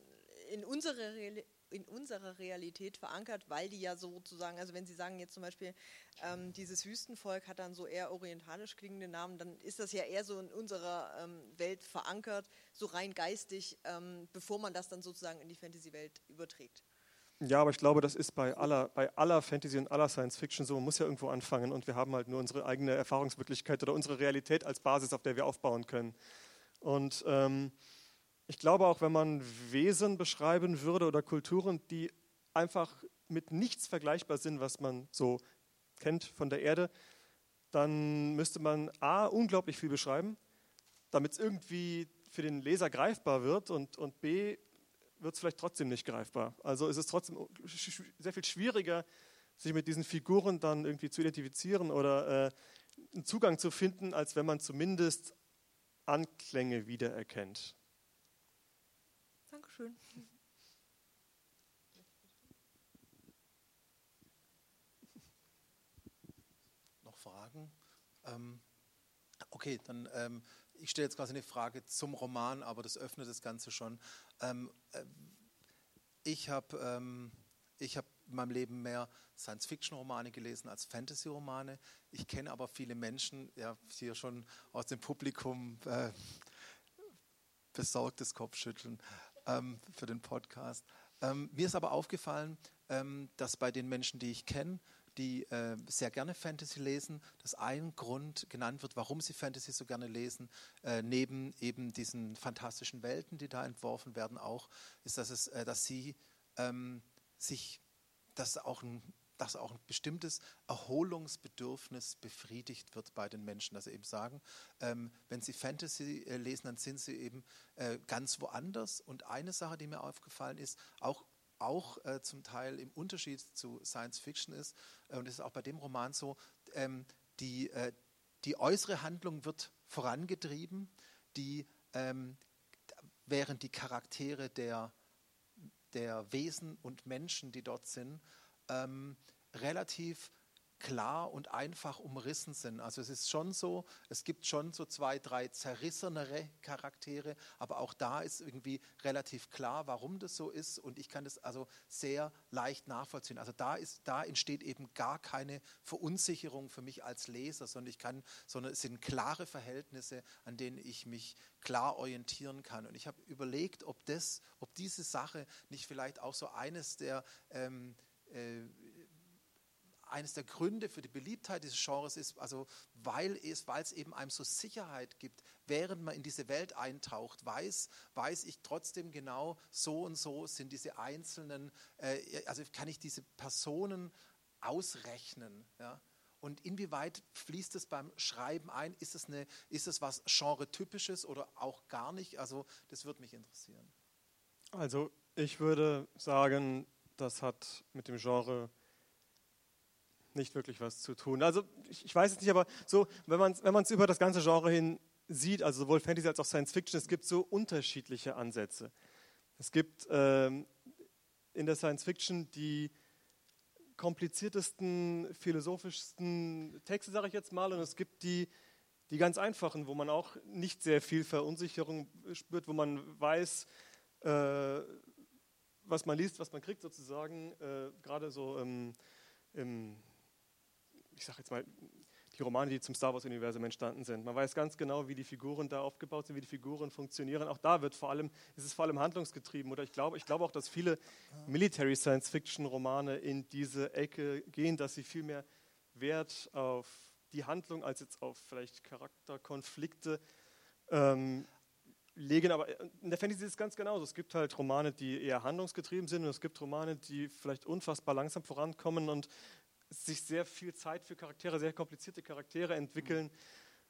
in unsere in unserer Realität verankert, weil die ja sozusagen, also wenn Sie sagen jetzt zum Beispiel, ähm, dieses Wüstenvolk hat dann so eher orientalisch klingende Namen, dann ist das ja eher so in unserer ähm, Welt verankert, so rein geistig, ähm, bevor man das dann sozusagen in die Fantasy-Welt überträgt. Ja, aber ich glaube, das ist bei aller, bei aller Fantasy und aller Science Fiction so. Man muss ja irgendwo anfangen und wir haben halt nur unsere eigene Erfahrungswirklichkeit oder unsere Realität als Basis, auf der wir aufbauen können. Und ähm, ich glaube auch, wenn man Wesen beschreiben würde oder Kulturen, die einfach mit nichts vergleichbar sind, was man so kennt von der Erde, dann müsste man A, unglaublich viel beschreiben, damit es irgendwie für den Leser greifbar wird und, und B, wird es vielleicht trotzdem nicht greifbar. Also ist es trotzdem sehr viel schwieriger, sich mit diesen Figuren dann irgendwie zu identifizieren oder äh, einen Zugang zu finden, als wenn man zumindest Anklänge wiedererkennt. Dankeschön. Noch Fragen? Ähm, Okay, dann ähm, ich stelle jetzt quasi eine Frage zum Roman, aber das öffnet das Ganze schon. Ähm, äh, ich habe ähm, hab in meinem Leben mehr Science-Fiction-Romane gelesen als Fantasy-Romane. Ich kenne aber viele Menschen, ja, hier schon aus dem Publikum äh, besorgtes Kopfschütteln ähm, für den Podcast. Ähm, mir ist aber aufgefallen, ähm, dass bei den Menschen, die ich kenne, die äh, sehr gerne Fantasy lesen, dass ein Grund genannt wird, warum sie Fantasy so gerne lesen, äh, neben eben diesen fantastischen Welten, die da entworfen werden, auch, ist, dass, es, äh, dass sie ähm, sich, dass auch ein dass auch ein bestimmtes Erholungsbedürfnis befriedigt wird bei den Menschen. Dass sie eben sagen, ähm, wenn sie Fantasy äh, lesen, dann sind sie eben äh, ganz woanders. Und eine Sache, die mir aufgefallen ist, auch auch äh, zum Teil im Unterschied zu Science Fiction ist, äh, und das ist auch bei dem Roman so, ähm, die, äh, die äußere Handlung wird vorangetrieben, die, ähm, während die Charaktere der, der Wesen und Menschen, die dort sind, ähm, relativ klar und einfach umrissen sind. Also es ist schon so, es gibt schon so zwei, drei zerrissenere Charaktere, aber auch da ist irgendwie relativ klar, warum das so ist und ich kann das also sehr leicht nachvollziehen. Also da ist, da entsteht eben gar keine Verunsicherung für mich als Leser, sondern ich kann, sondern es sind klare Verhältnisse, an denen ich mich klar orientieren kann. Und ich habe überlegt, ob das, ob diese Sache nicht vielleicht auch so eines der ähm, äh, eines der Gründe für die Beliebtheit dieses Genres ist, also weil es, weil es eben einem so Sicherheit gibt, während man in diese Welt eintaucht, weiß, weiß ich trotzdem genau, so und so sind diese einzelnen, äh, also kann ich diese Personen ausrechnen. Ja? Und inwieweit fließt es beim Schreiben ein? Ist es, eine, ist es was Genre-typisches oder auch gar nicht? Also das würde mich interessieren. Also ich würde sagen, das hat mit dem Genre nicht wirklich was zu tun. Also ich, weiß es nicht, aber so, wenn man es wenn über das ganze Genre hin sieht, also sowohl Fantasy als auch Science Fiction, es gibt so unterschiedliche Ansätze. Es gibt ähm, in der Science Fiction die kompliziertesten, philosophischsten Texte, sage ich jetzt mal, und es gibt die, die ganz einfachen, wo man auch nicht sehr viel Verunsicherung spürt, wo man weiß, äh, was man liest, was man kriegt sozusagen, äh, gerade so im, im ich sage jetzt mal, die Romane, die zum Star Wars-Universum entstanden sind. Man weiß ganz genau, wie die Figuren da aufgebaut sind, wie die Figuren funktionieren. Auch da wird vor allem, ist es vor allem handlungsgetrieben. Oder ich glaube, ich glaube auch, dass viele Military Science-Fiction-Romane in diese Ecke gehen, dass sie viel mehr Wert auf die Handlung als jetzt auf vielleicht Charakterkonflikte ähm, legen. Aber in der Fantasy ist es ganz genauso. Es gibt halt Romane, die eher handlungsgetrieben sind und es gibt Romane, die vielleicht unfassbar langsam vorankommen und sich sehr viel Zeit für Charaktere, sehr komplizierte Charaktere entwickeln.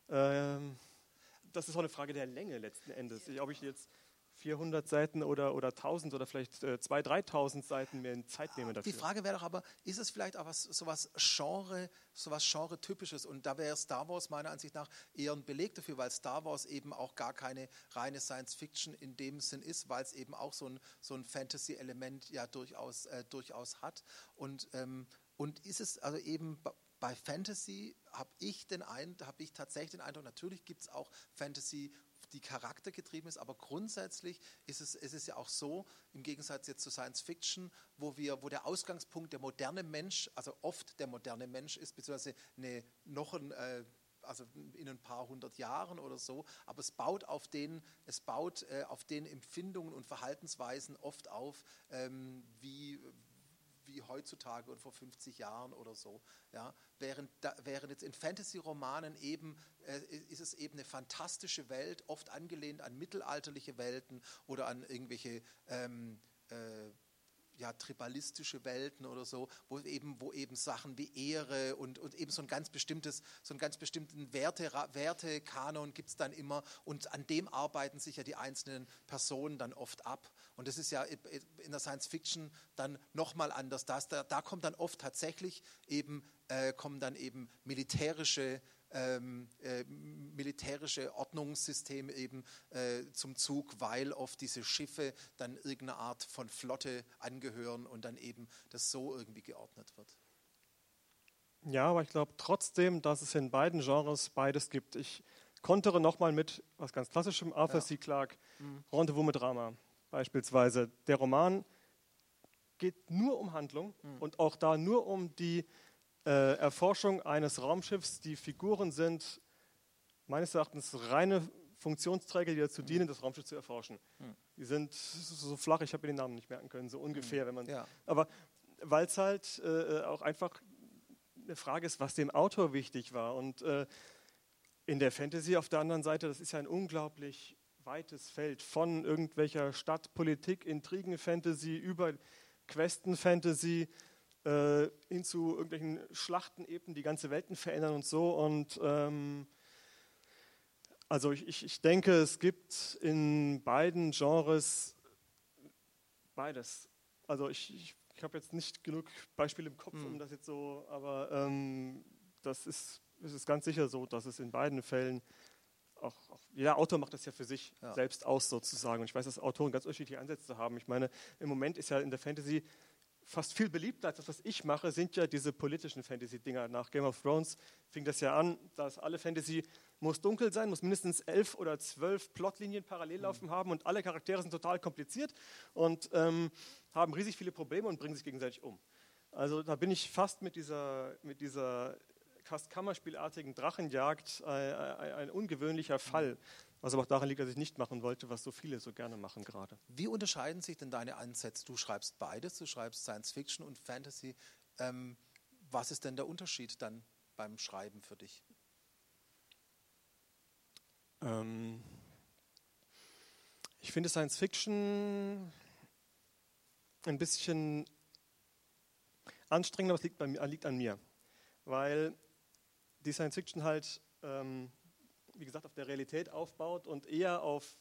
Mhm. Ähm, das ist auch eine Frage der Länge letzten Endes. Ob ich jetzt 400 Seiten oder, oder 1000 oder vielleicht äh, 2.000, 3.000 Seiten mehr in Zeit nehme dafür. Die Frage wäre doch aber, ist es vielleicht auch was, sowas Genre, sowas Genre-typisches? Und da wäre Star Wars meiner Ansicht nach eher ein Beleg dafür, weil Star Wars eben auch gar keine reine Science-Fiction in dem Sinn ist, weil es eben auch so ein, so ein Fantasy-Element ja durchaus, äh, durchaus hat. Und ähm, und ist es also eben bei Fantasy habe ich den Eindruck, habe ich tatsächlich den Eindruck, natürlich gibt es auch Fantasy, die charaktergetrieben ist, aber grundsätzlich ist es, ist es ja auch so, im Gegensatz jetzt zu Science Fiction, wo wir, wo der Ausgangspunkt der moderne Mensch, also oft der moderne Mensch ist, beziehungsweise eine, noch ein äh, also in ein paar hundert Jahren oder so, aber es baut auf den, es baut äh, auf den Empfindungen und Verhaltensweisen oft auf, ähm, wie, wie heutzutage und vor 50 Jahren oder so. Ja? Während, da, während jetzt in Fantasy-Romanen eben äh, ist es eben eine fantastische Welt, oft angelehnt an mittelalterliche Welten oder an irgendwelche ähm, äh, ja, tribalistische Welten oder so, wo eben, wo eben Sachen wie Ehre und, und eben so ein ganz bestimmtes, so einen ganz bestimmten Werte, Wertekanon gibt es dann immer und an dem arbeiten sich ja die einzelnen Personen dann oft ab. Und das ist ja in der Science Fiction dann nochmal anders. Da, da kommt dann oft tatsächlich eben, äh, kommen dann eben militärische ähm, äh, militärische Ordnungssysteme eben äh, zum Zug, weil oft diese Schiffe dann irgendeine Art von Flotte angehören und dann eben das so irgendwie geordnet wird. Ja, aber ich glaube trotzdem, dass es in beiden Genres beides gibt. Ich kontere nochmal mit was ganz klassischem, Arthur ja. C. Clarke, mhm. Rendezvous mit Drama beispielsweise. Der Roman geht nur um Handlung mhm. und auch da nur um die äh, Erforschung eines Raumschiffs. Die Figuren sind meines Erachtens reine Funktionsträger, die dazu dienen, das Raumschiff zu erforschen. Mhm. Die sind so flach, ich habe mir den Namen nicht merken können, so ungefähr, mhm. wenn man. Ja. Aber weil es halt äh, auch einfach eine Frage ist, was dem Autor wichtig war. Und äh, in der Fantasy auf der anderen Seite, das ist ja ein unglaublich weites Feld von irgendwelcher Stadtpolitik, Intrigen-Fantasy über Questen-Fantasy äh, hin zu irgendwelchen Schlachten eben, die ganze Welten verändern und so. Und ähm, also ich, ich, ich denke, es gibt in beiden Genres beides. Also ich, ich, ich habe jetzt nicht genug Beispiele im Kopf, um hm. das jetzt so, aber ähm, das ist, ist es ganz sicher so, dass es in beiden Fällen auch, auch, jeder Autor macht das ja für sich ja. selbst aus sozusagen. Und ich weiß, dass Autoren ganz unterschiedliche Ansätze haben. Ich meine, im Moment ist ja in der Fantasy fast viel beliebter als das, was ich mache, sind ja diese politischen Fantasy-Dinger. Nach Game of Thrones fing das ja an, dass alle Fantasy muss dunkel sein, muss mindestens elf oder zwölf Plotlinien parallel mhm. laufen mhm. haben und alle Charaktere sind total kompliziert und ähm, haben riesig viele Probleme und bringen sich gegenseitig um. Also da bin ich fast mit dieser, mit dieser fast Kammerspielartigen Drachenjagd ein, ein, ein ungewöhnlicher Fall. Was aber auch daran liegt, dass ich nicht machen wollte, was so viele so gerne machen gerade. Wie unterscheiden sich denn deine Ansätze? Du schreibst beides, du schreibst Science Fiction und Fantasy. Ähm, was ist denn der Unterschied dann beim Schreiben für dich? Ähm ich finde Science Fiction ein bisschen anstrengender, aber es liegt, mir, liegt an mir. Weil die Science Fiction halt ähm, wie gesagt, auf der Realität aufbaut und eher auf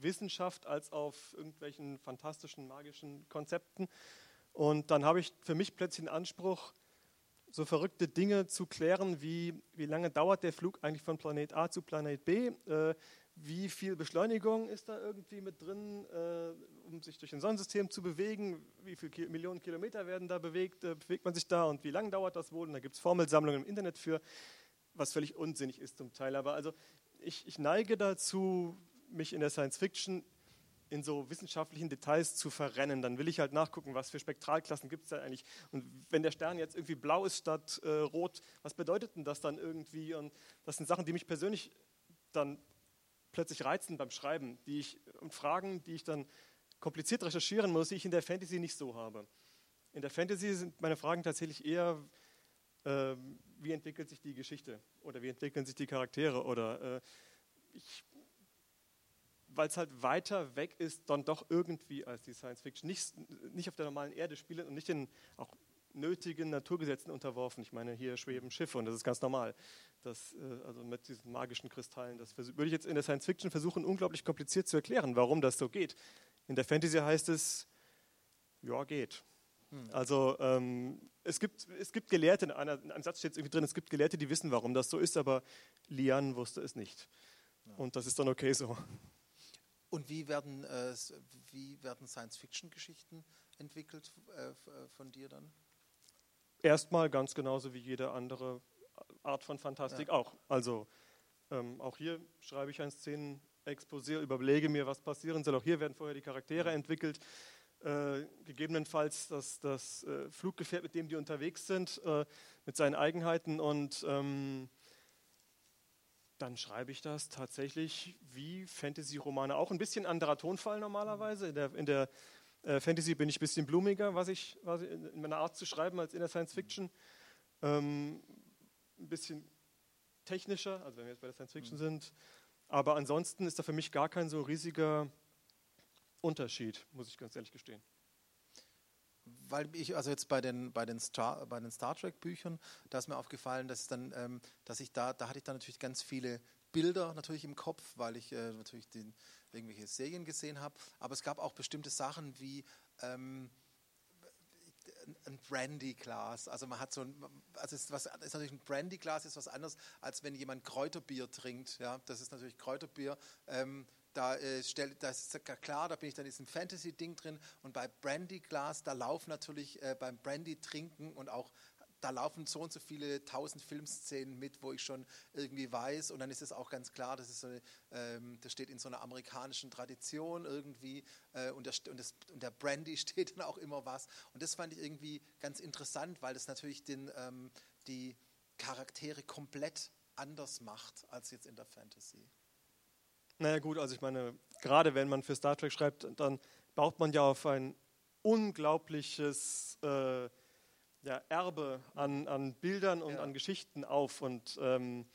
Wissenschaft als auf irgendwelchen fantastischen, magischen Konzepten. Und dann habe ich für mich plötzlich den Anspruch, so verrückte Dinge zu klären, wie wie lange dauert der Flug eigentlich von Planet A zu Planet B, äh, wie viel Beschleunigung ist da irgendwie mit drin, äh, um sich durch ein Sonnensystem zu bewegen, wie viele Ki Millionen Kilometer werden da bewegt, äh, bewegt man sich da und wie lange dauert das wohl. Und da gibt es Formelsammlungen im Internet für was völlig unsinnig ist zum Teil. Aber also ich, ich neige dazu, mich in der Science Fiction in so wissenschaftlichen Details zu verrennen. Dann will ich halt nachgucken, was für Spektralklassen gibt es da eigentlich. Und wenn der Stern jetzt irgendwie blau ist statt äh, rot, was bedeutet denn das dann irgendwie? Und das sind Sachen, die mich persönlich dann plötzlich reizen beim Schreiben, die ich und Fragen, die ich dann kompliziert recherchieren muss, die ich in der Fantasy nicht so habe. In der Fantasy sind meine Fragen tatsächlich eher, äh, wie entwickelt sich die Geschichte oder wie entwickeln sich die Charaktere oder äh, weil es halt weiter weg ist, dann doch irgendwie als die Science Fiction. Nicht, nicht auf der normalen Erde spielen und nicht den auch nötigen Naturgesetzen unterworfen. Ich meine, hier schweben Schiffe und das ist ganz normal. Das, äh, also mit diesen magischen Kristallen, das würde ich jetzt in der Science Fiction versuchen, unglaublich kompliziert zu erklären, warum das so geht. In der Fantasy heißt es, ja, geht. Hm. Also ähm, es, gibt, es gibt Gelehrte, in, einer, in einem Satz steht es irgendwie drin, es gibt Gelehrte, die wissen, warum das so ist, aber Lian wusste es nicht. Und das ist dann okay so. Und wie werden, äh, wie werden Science-Fiction-Geschichten entwickelt äh, äh, von dir dann? Erstmal ganz genauso wie jede andere Art von Fantastik ja. auch. Also ähm, auch hier schreibe ich ein Szenen-Exposé, überlege mir, was passieren soll. Auch hier werden vorher die Charaktere entwickelt äh, gegebenenfalls das, das äh, Fluggefährt, mit dem die unterwegs sind, äh, mit seinen Eigenheiten und ähm, dann schreibe ich das tatsächlich wie Fantasy-Romane auch. Ein bisschen anderer Tonfall normalerweise. In der, in der äh, Fantasy bin ich ein bisschen blumiger, was ich, was ich in meiner Art zu schreiben, als in der Science Fiction. Ähm, ein bisschen technischer, also wenn wir jetzt bei der Science Fiction mhm. sind. Aber ansonsten ist da für mich gar kein so riesiger Unterschied, muss ich ganz ehrlich gestehen. Weil ich, also jetzt bei den, bei den Star, bei den Star Trek Büchern, da ist mir aufgefallen, dass dann, ähm, dass ich da, da hatte ich dann natürlich ganz viele Bilder natürlich im Kopf, weil ich äh, natürlich den, irgendwelche Serien gesehen habe. Aber es gab auch bestimmte Sachen wie ähm, ein Brandy-Glas. Also man hat so ein, also ist, was, ist natürlich ein Brandy-Glas ist was anderes, als wenn jemand Kräuterbier trinkt. Ja, das ist natürlich Kräuterbier. Ähm, da, äh, stell, das ist klar, da bin ich dann in diesem Fantasy-Ding drin. Und bei Brandy Glass, da laufen natürlich äh, beim Brandy trinken und auch da laufen so und so viele tausend Filmszenen mit, wo ich schon irgendwie weiß. Und dann ist es auch ganz klar, das, ist so eine, ähm, das steht in so einer amerikanischen Tradition irgendwie. Äh, und, der, und, das, und, der, Brandy steht dann auch immer was. Und das fand ich irgendwie ganz interessant, weil das natürlich den, ähm, die Charaktere komplett anders macht als jetzt in der Fantasy. Naja gut, also ich meine, gerade wenn man für Star Trek schreibt, dann baut man ja auf ein unglaubliches äh, ja, Erbe an, an Bildern und ja. an Geschichten auf. Und ähm,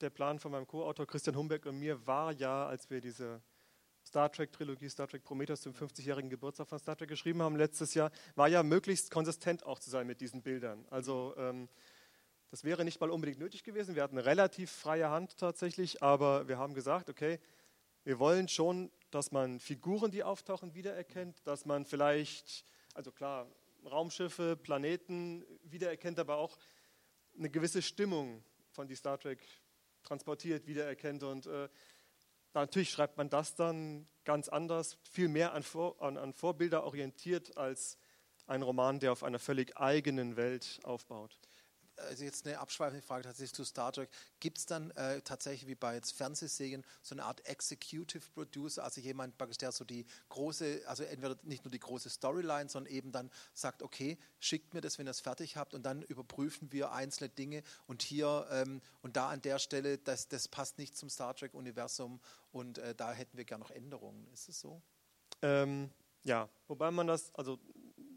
der Plan von meinem Co-Autor Christian Humbeck und mir war ja, als wir diese Star Trek-Trilogie, Star Trek Prometheus zum 50-jährigen Geburtstag von Star Trek geschrieben haben letztes Jahr, war ja möglichst konsistent auch zu sein mit diesen Bildern. Also ähm, das wäre nicht mal unbedingt nötig gewesen. Wir hatten relativ freie Hand tatsächlich, aber wir haben gesagt, okay, wir wollen schon, dass man Figuren, die auftauchen, wiedererkennt, dass man vielleicht, also klar, Raumschiffe, Planeten wiedererkennt, aber auch eine gewisse Stimmung von die Star Trek transportiert, wiedererkennt. Und äh, natürlich schreibt man das dann ganz anders, viel mehr an, Vor an, an Vorbilder orientiert als ein Roman, der auf einer völlig eigenen Welt aufbaut also jetzt eine abschweifende Frage tatsächlich zu Star Trek. Gibt es dann äh, tatsächlich wie bei jetzt Fernsehserien so eine Art Executive Producer, also jemand, der so die große, also entweder nicht nur die große Storyline, sondern eben dann sagt, okay, schickt mir das, wenn ihr es fertig habt und dann überprüfen wir einzelne Dinge und hier ähm, und da an der Stelle, das, das passt nicht zum Star Trek-Universum und äh, da hätten wir gerne noch Änderungen. Ist es so? Ähm, ja, wobei man das, also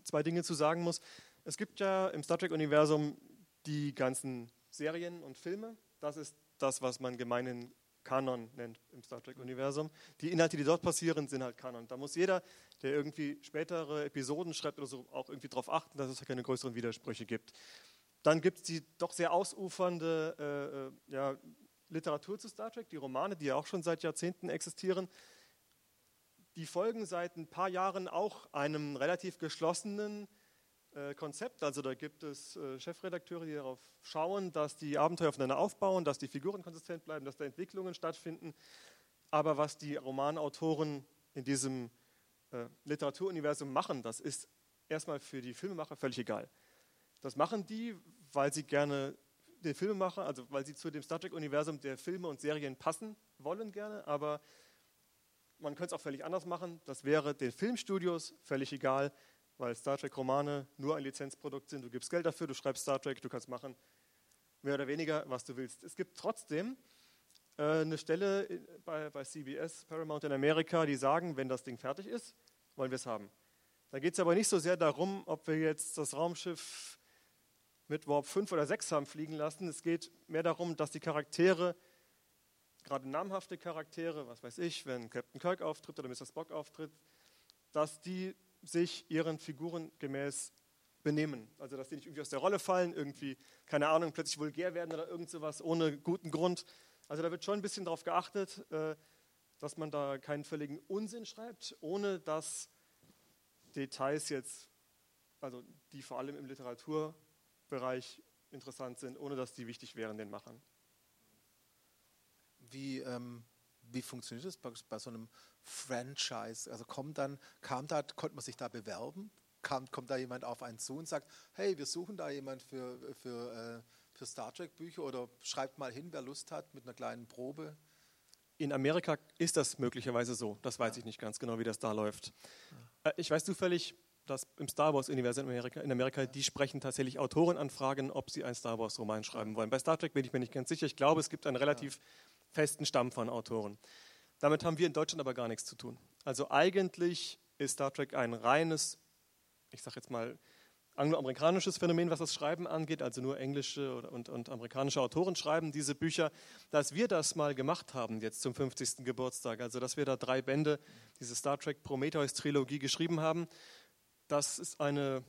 zwei Dinge zu sagen muss. Es gibt ja im Star Trek-Universum die ganzen Serien und Filme. Das ist das, was man gemeinen Kanon nennt im Star Trek-Universum. Die Inhalte, die dort passieren, sind halt Kanon. Da muss jeder, der irgendwie spätere Episoden schreibt oder so, auch irgendwie darauf achten, dass es keine größeren Widersprüche gibt. Dann gibt es die doch sehr ausufernde äh, äh, ja, Literatur zu Star Trek, die Romane, die ja auch schon seit Jahrzehnten existieren. Die folgen seit ein paar Jahren auch einem relativ geschlossenen äh, Konzept. Also da gibt es äh, Chefredakteure, die darauf schauen, dass die Abenteuer aufeinander aufbauen, dass die Figuren konsistent bleiben, dass da Entwicklungen stattfinden. Aber was die Romanautoren in diesem äh, Literaturuniversum machen, das ist erstmal für die Filmemacher völlig egal. Das machen die, weil sie gerne den Filmemacher, also weil sie zu dem Star Trek-Universum der Filme und Serien passen wollen gerne, aber man könnte es auch völlig anders machen. Das wäre den Filmstudios völlig egal weil Star Trek-Romane nur ein Lizenzprodukt sind. Du gibst Geld dafür, du schreibst Star Trek, du kannst machen mehr oder weniger, was du willst. Es gibt trotzdem äh, eine Stelle bei, bei CBS, Paramount in Amerika, die sagen, wenn das Ding fertig ist, wollen wir es haben. Da geht es aber nicht so sehr darum, ob wir jetzt das Raumschiff mit Warp 5 oder 6 haben fliegen lassen. Es geht mehr darum, dass die Charaktere, gerade namhafte Charaktere, was weiß ich, wenn Captain Kirk auftritt oder Mr. Spock auftritt, dass die sich ihren Figuren gemäß benehmen. Also, dass die nicht irgendwie aus der Rolle fallen, irgendwie, keine Ahnung, plötzlich vulgär werden oder irgend sowas ohne guten Grund. Also, da wird schon ein bisschen darauf geachtet, äh, dass man da keinen völligen Unsinn schreibt, ohne dass Details jetzt, also die vor allem im Literaturbereich interessant sind, ohne dass die wichtig wären den Machern. Wie ähm, wie funktioniert das bei, bei, so einem Franchise? Also kommt dann, kam da, konnte man sich da bewerben? Kam, kommt da jemand auf einen zu und sagt, hey, wir suchen da jemand für, für, äh, für Star Trek Bücher oder schreibt mal hin, wer Lust hat, mit einer kleinen Probe? In Amerika ist das möglicherweise so. Das weiß ja. ich nicht ganz genau, wie das da läuft. Ja. Äh, ich weiß zufällig, dass im Star Wars-Universum in Amerika, in Amerika, die sprechen tatsächlich Autoren anfragen, ob sie einen Star Wars-Roman schreiben wollen. Bei Star Trek bin ich mir nicht ganz sicher. Ich glaube, es gibt einen relativ festen Stamm von Autoren. Damit haben wir in Deutschland aber gar nichts zu tun. Also eigentlich ist Star Trek ein reines, ich sage jetzt mal, angloamerikanisches Phänomen, was das Schreiben angeht, also nur englische und, und, amerikanische Autoren schreiben diese Bücher. Dass wir das mal gemacht haben, jetzt zum 50. Geburtstag, also dass wir da drei Bände, diese Star Trek Prometheus-Trilogie geschrieben haben, das ist eine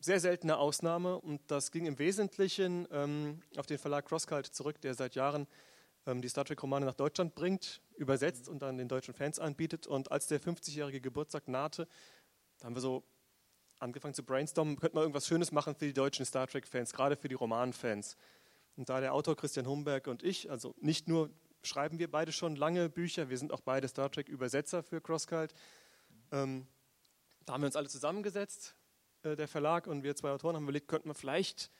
sehr seltene Ausnahme und das ging im Wesentlichen ähm, auf den Verlag Crosscult zurück, der seit Jahren die Star Trek-Romane nach Deutschland bringt, übersetzt und dann den deutschen Fans anbietet. Und als der 50-jährige Geburtstag nahte, haben wir so angefangen zu brainstormen, könnte man irgendwas Schönes machen für die deutschen Star Trek-Fans, gerade für die Roman-Fans. Und da der Autor Christian Humberg und ich, also nicht nur schreiben wir beide schon lange Bücher, wir sind auch beide Star Trek-Übersetzer für CrossCult, ähm, da haben wir uns alle zusammengesetzt, äh, der Verlag und wir zwei Autoren haben überlegt, könnten wir vielleicht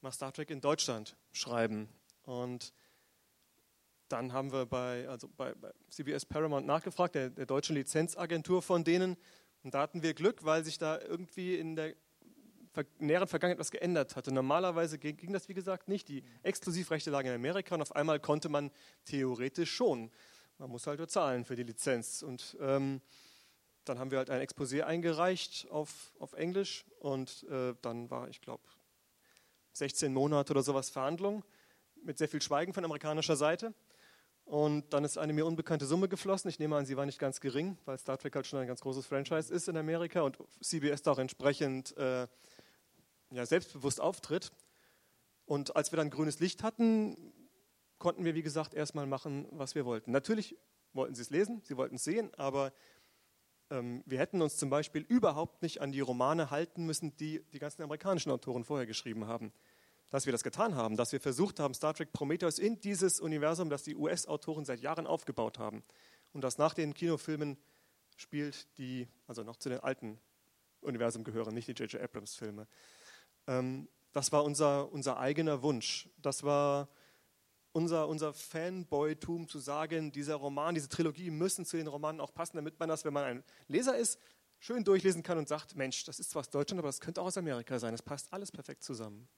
mal Star Trek in Deutschland schreiben. Und dann haben wir bei, also bei, bei CBS Paramount nachgefragt, der, der deutschen Lizenzagentur von denen. Und da hatten wir Glück, weil sich da irgendwie in der näheren Vergangenheit etwas geändert hatte. Normalerweise ging das, wie gesagt, nicht. Die Exklusivrechte lagen in Amerika und auf einmal konnte man theoretisch schon. Man muss halt bezahlen für die Lizenz. Und ähm, dann haben wir halt ein Exposé eingereicht auf, auf Englisch und äh, dann war, ich glaube, 16 Monate oder sowas Verhandlung mit sehr viel Schweigen von amerikanischer Seite. Und dann ist eine mir unbekannte Summe geflossen. Ich nehme an, sie war nicht ganz gering, weil Star Trek halt schon ein ganz großes Franchise ist in Amerika und CBS da auch entsprechend äh, ja, selbstbewusst auftritt. Und als wir dann grünes Licht hatten, konnten wir, wie gesagt, erstmal machen, was wir wollten. Natürlich wollten sie es lesen, sie wollten es sehen, aber ähm, wir hätten uns zum Beispiel überhaupt nicht an die Romane halten müssen, die die ganzen amerikanischen Autoren vorher geschrieben haben dass wir das getan haben, dass wir versucht haben, Star Trek Prometheus in dieses Universum, das die US-Autoren seit Jahren aufgebaut haben und das nach den Kinofilmen spielt, die also noch zu den alten Universum gehören, nicht die J.J. Abrams-Filme. Ähm, das war unser, unser eigener Wunsch. Das war unser, unser Fanboy-Tum zu sagen, dieser Roman, diese Trilogie müssen zu den Romanen auch passen, damit man das, wenn man ein Leser ist, schön durchlesen kann und sagt, Mensch, das ist zwar aus Deutschland, aber das könnte auch aus Amerika sein. Es passt alles perfekt zusammen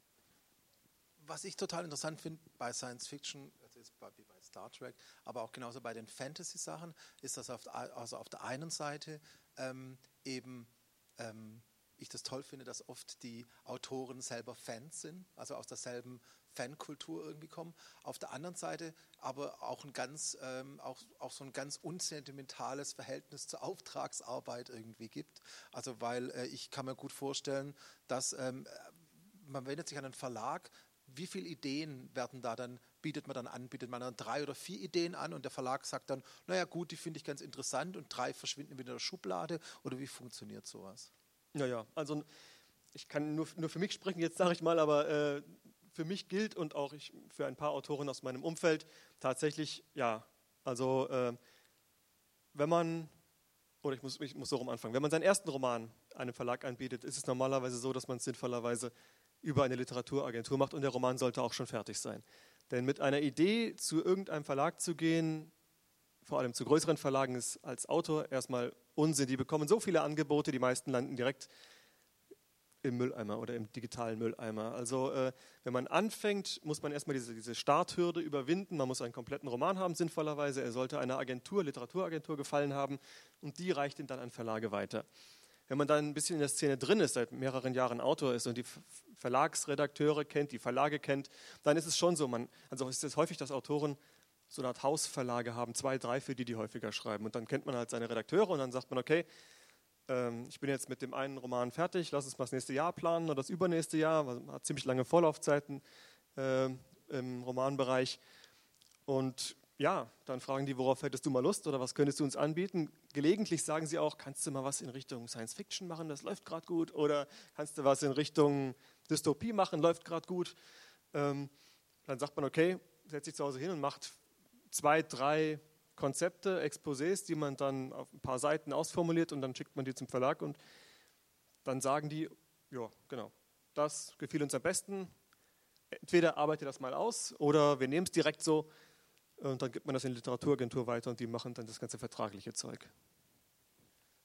was ich total interessant finde bei Science Fiction, also ist bei, wie bei Star Trek, aber auch genauso bei den Fantasy-Sachen, ist, dass auf, also auf der einen Seite ähm, eben ähm, ich das toll finde, dass oft die Autoren selber Fans sind, also aus derselben Fankultur irgendwie kommen. Auf der anderen Seite aber auch ein ganz, ähm, auch, auch so ein ganz unsentimentales Verhältnis zur Auftragsarbeit irgendwie gibt. Also weil äh, ich kann mir gut vorstellen, dass ähm, man wendet sich an einen Verlag, wie viele Ideen werden da dann, bietet man dann an? Bietet man dann drei oder vier Ideen an und der Verlag sagt dann, naja gut, die finde ich ganz interessant und drei verschwinden wieder in der Schublade? Oder wie funktioniert sowas? Naja, also ich kann nur, nur für mich sprechen, jetzt sage ich mal, aber äh, für mich gilt und auch ich, für ein paar Autoren aus meinem Umfeld tatsächlich, ja, also äh, wenn man, oder ich muss, ich muss so rum anfangen, wenn man seinen ersten Roman einem Verlag anbietet, ist es normalerweise so, dass man es sinnvollerweise über eine Literaturagentur macht und der Roman sollte auch schon fertig sein. Denn mit einer Idee zu irgendeinem Verlag zu gehen, vor allem zu größeren Verlagen, ist als Autor erstmal Unsinn. Die bekommen so viele Angebote, die meisten landen direkt im Mülleimer oder im digitalen Mülleimer. Also äh, wenn man anfängt, muss man erstmal diese, diese Starthürde überwinden. Man muss einen kompletten Roman haben, sinnvollerweise. Er sollte einer Agentur, Literaturagentur gefallen haben und die reicht ihn dann an Verlage weiter wenn man dann ein bisschen in der Szene drin ist, seit mehreren Jahren Autor ist und die Verlagsredakteure kennt, die Verlage kennt, dann ist es schon so, man, also ist es häufig, dass Autoren so eine Art Hausverlage haben, zwei, drei, für die die häufiger schreiben. Und dann kennt man halt seine Redakteure und dann sagt man, okay, ähm, ich bin jetzt mit dem einen Roman fertig, lass uns mal das nächste Jahr planen oder das übernächste Jahr, man hat ziemlich lange Vorlaufzeiten äh, im Romanbereich. Und ja, dann fragen die, worauf hättest du mal Lust oder was könntest du uns anbieten? Gelegentlich sagen sie auch, kannst du mal was in Richtung Science Fiction machen, das läuft gerade gut, oder kannst du was in Richtung Dystopie machen, läuft gerade gut. Ähm, dann sagt man, okay, setzt sich zu Hause hin und macht zwei, drei Konzepte, Exposés, die man dann auf ein paar Seiten ausformuliert und dann schickt man die zum Verlag und dann sagen die, ja, genau, das gefiel uns am besten. Entweder arbeitet das mal aus oder wir nehmen es direkt so, und dann gibt man das in die Literaturagentur weiter und die machen dann das ganze vertragliche Zeug.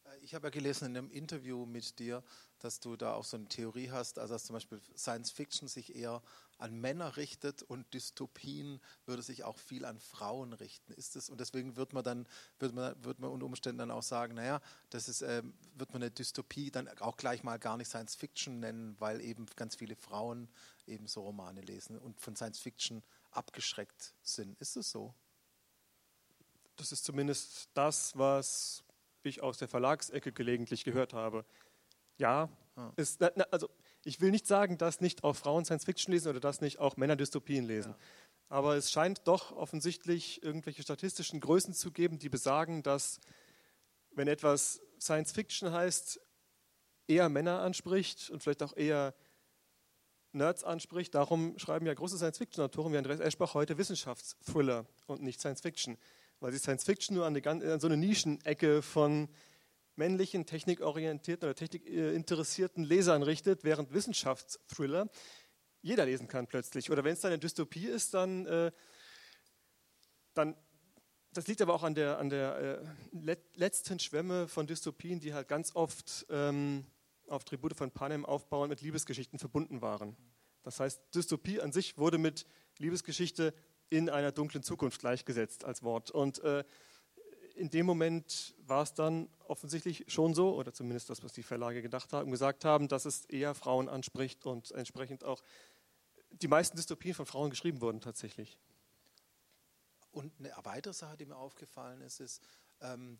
Äh, ich habe ja gelesen in einem Interview mit dir, dass du da auch so eine Theorie hast, also dass zum Beispiel Science Fiction sich eher an Männer richtet und Dystopien würde sich auch viel an Frauen richten. Ist es und deswegen wird man dann wird man, wird man unter Umständen dann auch sagen, naja, das ist äh, wird man eine Dystopie dann auch gleich mal gar nicht Science Fiction nennen, weil eben ganz viele Frauen eben so Romane lesen und von Science Fiction abgeschreckt sind. Ist es so? Das ist zumindest das, was ich aus der Verlagsecke gelegentlich gehört habe. Ja, ah. ist, also ich will nicht sagen, dass nicht auch Frauen Science Fiction lesen oder dass nicht auch Männer Dystopien lesen. Ja. Aber es scheint doch offensichtlich irgendwelche statistischen Größen zu geben, die besagen, dass wenn etwas Science Fiction heißt, eher Männer anspricht und vielleicht auch eher Nerds anspricht. Darum schreiben ja große Science-Fiction-Autoren wie Andreas Eschbach heute Wissenschaftsthriller und nicht Science-Fiction, weil sie Science-Fiction nur an, eine, an so eine Nischenecke von männlichen, technikorientierten oder technikinteressierten Lesern richtet, während Wissenschaftsthriller jeder lesen kann plötzlich. Oder wenn es dann eine Dystopie ist, dann, äh, dann das liegt aber auch an der, an der äh, letzten Schwemme von Dystopien, die halt ganz oft ähm, auf Tribute von Panem aufbauend mit Liebesgeschichten verbunden waren. Das heißt, Dystopie an sich wurde mit Liebesgeschichte in einer dunklen Zukunft gleichgesetzt als Wort. Und äh, in dem Moment war es dann offensichtlich schon so, oder zumindest das, was die Verlage gedacht haben, gesagt haben, dass es eher Frauen anspricht und entsprechend auch die meisten Dystopien von Frauen geschrieben wurden tatsächlich. Und eine weitere Sache, die mir aufgefallen ist, ist,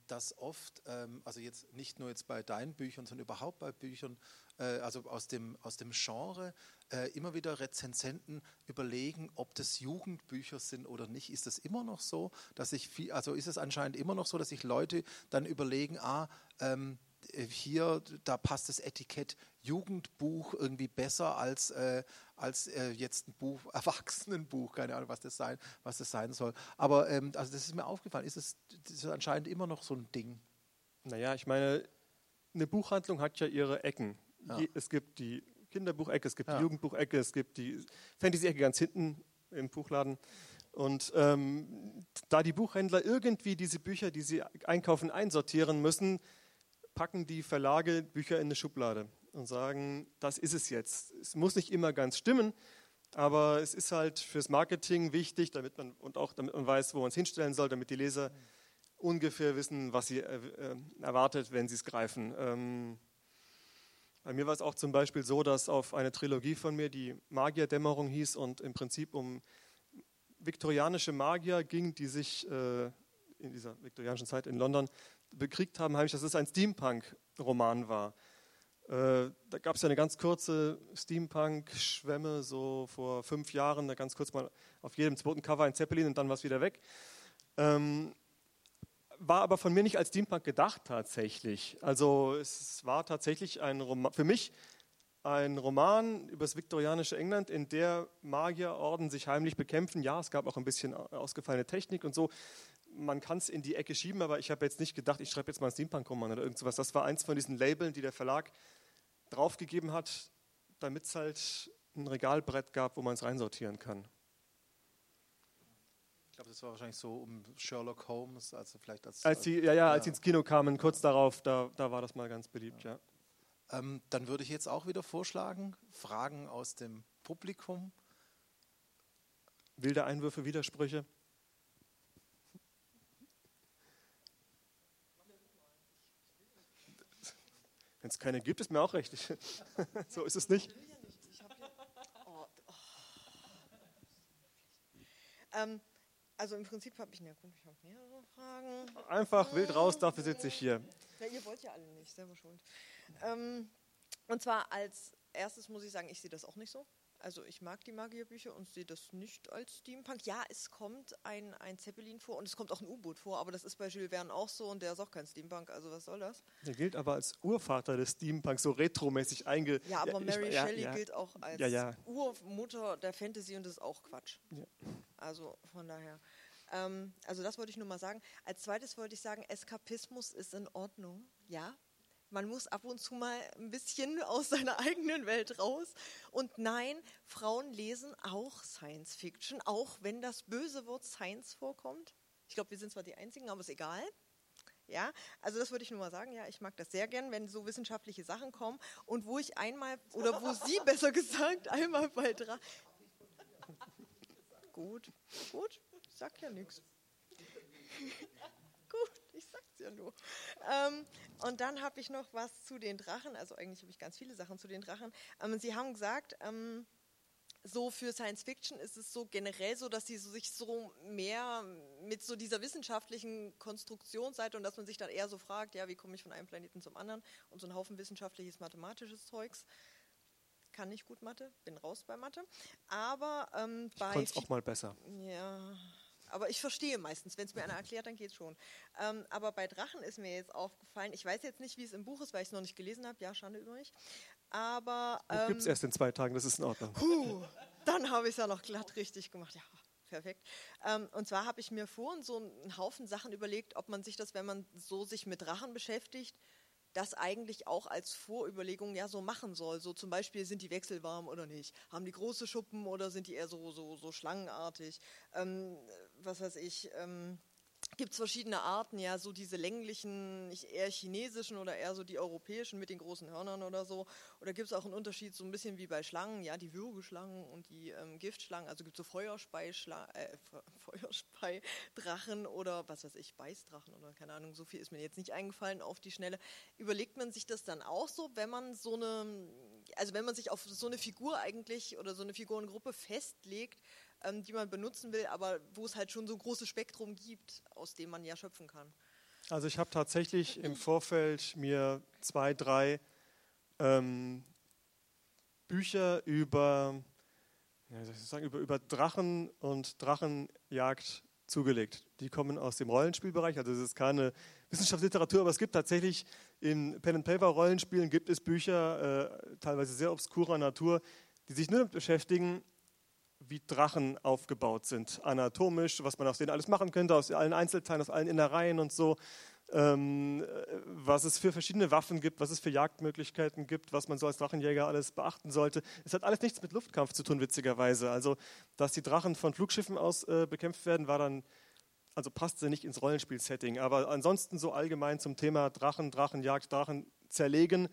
dass oft, ähm, also jetzt nicht nur jetzt bei deinen Büchern, sondern überhaupt bei Büchern, äh, also aus dem, aus dem Genre, äh, immer wieder Rezensenten überlegen, ob das Jugendbücher sind oder nicht. Ist das immer noch so, dass ich viel, also ist es anscheinend immer noch so, dass sich Leute dann überlegen, ah, ähm, äh, hier, da passt das Etikett Jugendbuch irgendwie besser als, äh, als äh, jetzt ein Buch, Erwachsenenbuch, keine Ahnung, was das sein, was das sein soll. Aber ähm, also das ist mir aufgefallen, ist es ist anscheinend immer noch so ein Ding. Naja, ich meine, eine Buchhandlung hat ja ihre Ecken. Ja. Es gibt die Kinderbuchecke, es gibt ja. die Jugendbuchecke, es gibt die Fantasy-Ecke ganz hinten im Buchladen. Und ähm, da die Buchhändler irgendwie diese Bücher, die sie einkaufen, einsortieren müssen, packen die Verlage Bücher in eine Schublade und sagen, das ist es jetzt. Es muss nicht immer ganz stimmen, aber es ist halt fürs Marketing wichtig, damit man und auch damit man weiß, wo man es hinstellen soll, damit die Leser ungefähr wissen, was sie äh, äh erwartet, wenn sie es greifen. Ähm, bei mir war es auch zum Beispiel so, dass auf eine Trilogie von mir, die Magierdämmerung hieß und im Prinzip um viktorianische Magier ging, die sich äh, in dieser viktorianischen Zeit in London bekriegt haben, heimlich, dass es ein Steampunk-Roman war. Äh, da gab es ja eine ganz kurze Steampunk-Schwemme, so vor fünf Jahren, da ganz kurz mal auf jedem zweiten Cover ein Zeppelin und dann war es wieder weg. Ähm, war aber von mir nicht als Steampunk gedacht tatsächlich. Also es war tatsächlich ein Roman, für mich ein Roman über das viktorianische England, in der Magierorden sich heimlich bekämpfen. Ja, es gab auch ein bisschen ausgefallene Technik und so man kann es in die Ecke schieben, aber ich habe jetzt nicht gedacht, ich schreibe jetzt mal einen Steampunk-Roman oder irgend sowas. Das war eins von diesen Labeln, die der Verlag draufgegeben hat, damit es halt ein Regalbrett gab, wo man es reinsortieren kann. Ich glaube, das war wahrscheinlich so um Sherlock Holmes, also vielleicht als. Als die, ja, ja, als sie ins Kino kamen, kurz darauf, da, da war das mal ganz beliebt, ja. ja. Ähm, dann würde ich jetzt auch wieder vorschlagen, Fragen aus dem Publikum. Wilde Einwürfe, Widersprüche. Wenn es keine gibt, ist mir auch recht. so ist es nicht. Oh, oh. Ähm, also im Prinzip habe ich, ja, ich habe mehrere Fragen. Einfach wild raus, dafür sitze ich hier. Ja, ihr wollt ja alle nicht, selber schuld. Ähm, und zwar als erstes muss ich sagen, ich sehe das auch nicht so. Also ich mag die Magierbücher und sehe das nicht als Steampunk. Ja, es kommt ein, ein Zeppelin vor und es kommt auch ein U-Boot vor, aber das ist bei Jules Verne auch so und der ist auch kein Steampunk, also was soll das? Der gilt aber als Urvater des Steampunks, so retromäßig einge... Ja, aber ja, Mary ich, Shelley ja, gilt auch als ja, Urmutter der Fantasy und das ist auch Quatsch. Also von daher... Ähm, also das wollte ich nur mal sagen. Als zweites wollte ich sagen, Eskapismus ist in Ordnung, ja, man muss ab und zu mal ein bisschen aus seiner eigenen Welt raus. Und nein, Frauen lesen auch Science Fiction, auch wenn das böse Wort Science vorkommt. Ich glaube, wir sind zwar die Einzigen, aber ist egal. Ja, also das würde ich nur mal sagen. Ja, ich mag das sehr gern, wenn so wissenschaftliche Sachen kommen und wo ich einmal oder wo Sie besser gesagt einmal bei drei. gut, gut, ich sag ja nichts. gut, ja nur. Ähm, und dann habe ich noch was zu den Drachen. Also eigentlich habe ich ganz viele Sachen zu den Drachen. Ähm, Sie haben gesagt, ähm, so für Science Fiction ist es so generell so, dass sie so sich so mehr mit so dieser wissenschaftlichen Konstruktionsseite und dass man sich dann eher so fragt, ja, wie komme ich von einem Planeten zum anderen und so ein Haufen wissenschaftliches, mathematisches Zeugs. Kann nicht gut Mathe, bin raus bei Mathe. Aber ähm, bei. Ich auch mal besser. Ja, aber ich verstehe meistens. Wenn es mir einer erklärt, dann geht es schon. Ähm, aber bei Drachen ist mir jetzt aufgefallen, ich weiß jetzt nicht, wie es im Buch ist, weil ich es noch nicht gelesen habe. Ja, Schande über mich. Aber. Ähm, Gibt es erst in zwei Tagen, das ist in Ordnung. Puh, dann habe ich es ja noch glatt richtig gemacht. Ja, perfekt. Ähm, und zwar habe ich mir vorhin so einen Haufen Sachen überlegt, ob man sich das, wenn man so sich mit Drachen beschäftigt, das eigentlich auch als Vorüberlegung ja so machen soll. So zum Beispiel, sind die wechselwarm oder nicht? Haben die große Schuppen oder sind die eher so, so, so schlangenartig? Ähm, was weiß ich, ähm, gibt es verschiedene Arten, ja, so diese länglichen, eher chinesischen oder eher so die europäischen mit den großen Hörnern oder so. Oder gibt es auch einen Unterschied, so ein bisschen wie bei Schlangen, ja, die Würgeschlangen und die ähm, Giftschlangen, also gibt es so Feuerspeidrachen äh, Feuerspei oder was weiß ich, Beißdrachen oder keine Ahnung, so viel ist mir jetzt nicht eingefallen auf die Schnelle. Überlegt man sich das dann auch so, wenn man so eine, also wenn man sich auf so eine Figur eigentlich oder so eine Figurengruppe festlegt, ähm, die man benutzen will, aber wo es halt schon so ein großes Spektrum gibt, aus dem man ja schöpfen kann. Also ich habe tatsächlich im Vorfeld mir zwei, drei ähm, Bücher über, ja, sagen, über, über Drachen und Drachenjagd zugelegt. Die kommen aus dem Rollenspielbereich, also es ist keine Wissenschaftsliteratur, aber es gibt tatsächlich in Pen-and-Paper-Rollenspielen gibt es Bücher, äh, teilweise sehr obskurer Natur, die sich nur damit beschäftigen, wie Drachen aufgebaut sind, anatomisch, was man aus denen alles machen könnte, aus allen Einzelteilen, aus allen Innereien und so, ähm, was es für verschiedene Waffen gibt, was es für Jagdmöglichkeiten gibt, was man so als Drachenjäger alles beachten sollte. Es hat alles nichts mit Luftkampf zu tun, witzigerweise. Also, dass die Drachen von Flugschiffen aus äh, bekämpft werden, war dann, also passte nicht ins Rollenspiel-Setting. Aber ansonsten so allgemein zum Thema Drachen, Drachenjagd, Drachen zerlegen,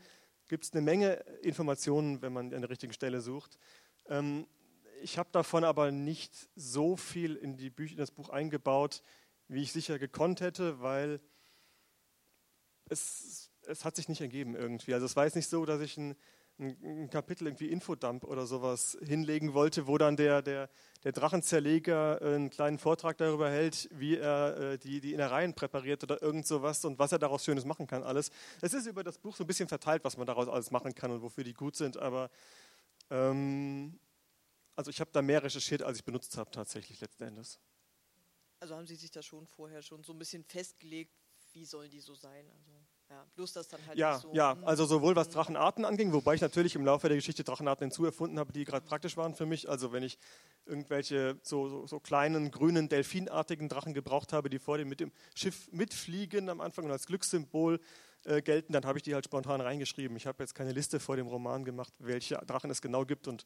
gibt es eine Menge Informationen, wenn man an der richtigen Stelle sucht. Ähm, ich habe davon aber nicht so viel in, die Bücher, in das Buch eingebaut, wie ich sicher gekonnt hätte, weil es, es hat sich nicht ergeben irgendwie. Also es war jetzt nicht so, dass ich ein, ein, Kapitel irgendwie Infodump oder sowas hinlegen wollte, wo dann der, der, der Drachenzerleger einen kleinen Vortrag darüber hält, wie er äh, die, die Innereien präpariert oder irgend sowas und was er daraus Schönes machen kann alles. Es ist über das Buch so ein bisschen verteilt, was man daraus alles machen kann und wofür die gut sind, aber ähm, also ich habe da mehr recherchiert, als ich benutzt habe tatsächlich letzten Endes. Also haben Sie sich da schon vorher schon so ein bisschen festgelegt, wie sollen die so sein? Also ja, bloß das dann halt ja, so. Ja, hm. also sowohl was Drachenarten anging, wobei ich natürlich im Laufe der Geschichte Drachenarten hinzuerfunden habe, die gerade praktisch waren für mich. Also wenn ich irgendwelche so, so, so, kleinen, grünen, delfinartigen Drachen gebraucht habe, die vor dem mit dem Schiff mitfliegen am Anfang und als Glückssymbol äh, gelten, dann habe ich die halt spontan reingeschrieben. Ich habe jetzt keine Liste vor dem Roman gemacht, welche Drachen es genau gibt und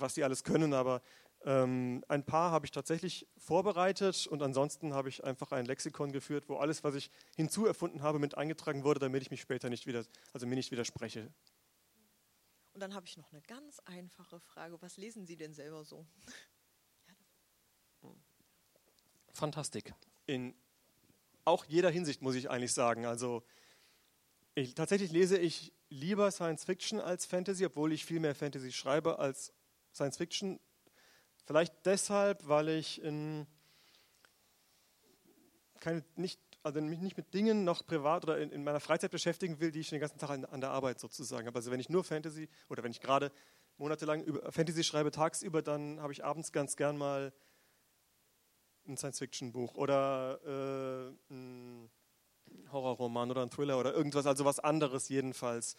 was die alles können, aber ähm, ein paar habe ich tatsächlich vorbereitet und ansonsten habe ich einfach ein Lexikon geführt, wo alles, was ich hinzuerfunden habe, mit eingetragen wurde, damit ich mich später nicht wieder, also mir nicht widerspreche. Und dann habe ich noch eine ganz einfache Frage. Was lesen Sie denn selber so? Fantastik. In auch jeder Hinsicht muss ich eigentlich sagen. Also ich, tatsächlich lese ich lieber Science Fiction als Fantasy, obwohl ich viel mehr Fantasy schreibe als Science Fiction. Vielleicht deshalb, weil ich in keine, nicht, also mich nicht mit Dingen noch privat oder in, in, meiner Freizeit beschäftigen will, die ich den ganzen Tag an, an der Arbeit sozusagen habe. Also wenn ich nur Fantasy oder wenn ich gerade monatelang über Fantasy schreibe tagsüber, dann habe ich abends ganz gern mal ein Science-Fiction-Buch oder äh, ein Horrorroman oder ein Thriller oder irgendwas, also was anderes jedenfalls.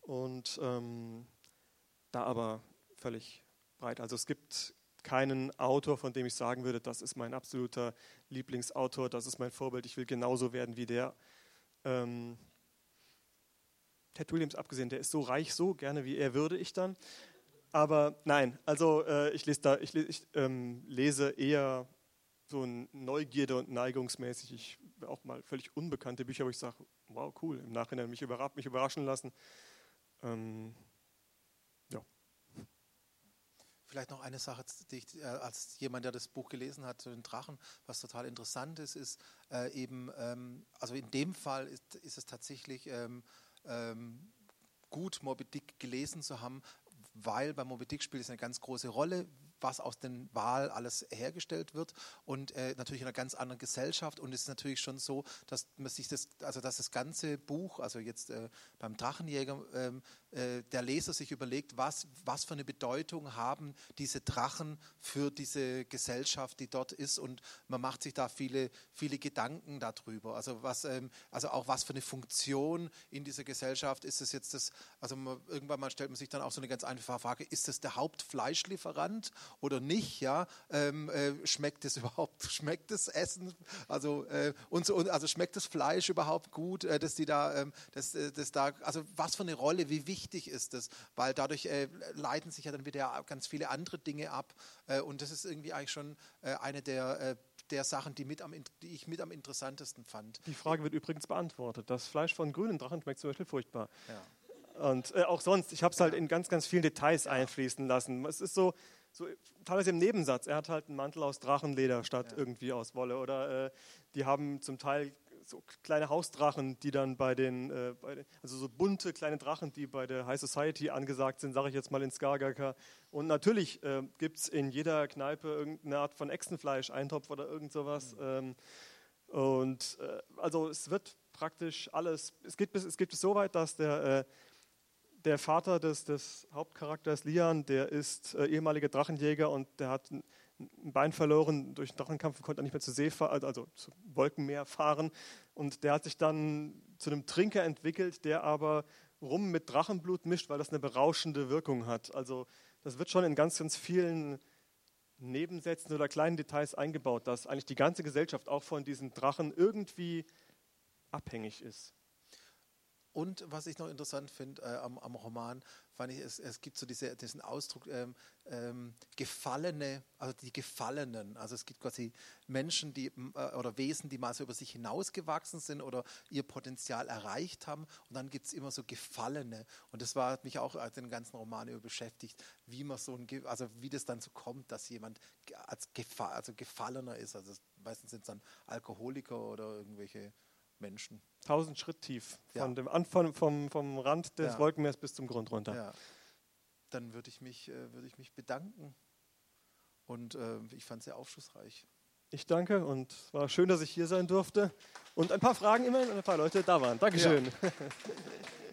Und ähm, da aber völlig breit. Also es gibt keinen Autor, von dem ich sagen würde, das ist mein absoluter Lieblingsautor, das ist mein Vorbild, ich will genauso werden wie der. Ähm, Ted Williams abgesehen, der ist so reich, so gerne wie er würde ich dann. Aber nein, also äh, ich, lese, da, ich, ich ähm, lese eher so Neugierde und neigungsmäßig, ich auch mal völlig unbekannte Bücher, wo ich sage, wow, cool, im Nachhinein mich, überra mich überraschen lassen. Ähm, Vielleicht noch eine Sache, die ich, äh, als jemand, der das Buch gelesen hat, den Drachen, was total interessant ist, ist äh, eben, ähm, also in dem Fall ist, ist es tatsächlich ähm, ähm, gut, Moby Dick gelesen zu haben, weil bei Moby Dick spielt es eine ganz große Rolle, was aus den Wahl alles hergestellt wird und äh, natürlich in einer ganz anderen Gesellschaft und es ist natürlich schon so, dass man sich das, also dass das ganze Buch, also jetzt äh, beim Drachenjäger, ähm, äh, der Leser sich überlegt, was, was für eine Bedeutung haben diese Drachen für diese Gesellschaft, die dort ist und man macht sich da viele, viele Gedanken darüber. Also was, ähm, also auch was für eine Funktion in dieser Gesellschaft ist es jetzt das, also man, irgendwann mal stellt man sich dann auch so eine ganz einfache Frage, ist das der Hauptfleischlieferant oder nicht, ja, ähm, äh, schmeckt es überhaupt, schmeckt das Essen, also, äh, und so, also schmeckt das Fleisch überhaupt gut, äh, dass die da, ähm, dass, äh, dass da, also was für eine Rolle, wie wichtig ist das, weil dadurch äh, leiten sich ja dann wieder ganz viele andere Dinge ab äh, und das ist irgendwie eigentlich schon eine der der Sachen, die, mit am, die ich mit am interessantesten fand. Die Frage wird übrigens beantwortet. Das Fleisch von grünen Drachen schmeckt zum Beispiel furchtbar. Ja. Und äh, auch sonst, ich habe es halt in ganz, ganz vielen Details ja. einfließen lassen. Es ist so, so, teilweise im Nebensatz. Er hat halt einen Mantel aus Drachenleder statt ja. irgendwie aus Wolle. Oder äh, die haben zum Teil so kleine Hausdrachen, die dann bei den, äh, bei den, also so bunte kleine Drachen, die bei der High Society angesagt sind, sage ich jetzt mal in Skagerka. Und natürlich äh, gibt es in jeder Kneipe irgendeine Art von Echsenfleisch, Eintopf oder irgend sowas. Mhm. Ähm, und äh, also es wird praktisch alles, es geht bis, es geht bis so weit, dass der, äh, der Vater des, des Hauptcharakters Lian, der ist äh, ehemaliger Drachenjäger und der hat ein Bein verloren durch den Drachenkampf und konnte nicht mehr zu See fahren, also zu Wolkenmeer fahren. Und der hat sich dann zu einem Trinker entwickelt, der aber Rum mit Drachenblut mischt, weil das eine berauschende Wirkung hat. Also das wird schon in ganz, ganz vielen Nebensätzen oder kleinen Details eingebaut, dass eigentlich die ganze Gesellschaft auch von diesen Drachen irgendwie abhängig ist. Und was ich noch interessant finde äh, am, am, Roman, fand ich, es, es gibt so diese, diesen Ausdruck ähm, ähm, Gefallene, also die Gefallenen. Also es gibt quasi Menschen, die äh, oder Wesen, die mal so über sich hinausgewachsen sind oder ihr Potenzial erreicht haben. Und dann gibt es immer so Gefallene. Und das hat mich auch den ganzen Roman über beschäftigt, wie man so ein, also wie das dann so kommt, dass jemand als Gefa also Gefallener ist. Also meistens sind es dann Alkoholiker oder irgendwelche Menschen. Tausend Schritt tief, von ja. dem Anfang vom, vom Rand des ja. Wolkenmeers bis zum Grund runter. Ja. Dann würde ich, mich, äh, würd ich mich bedanken und äh, ich fand es sehr aufschlussreich. Ich danke und es war schön, dass ich hier sein durfte und ein paar Fragen immerhin und ein paar Leute da waren. Dankeschön. Ja.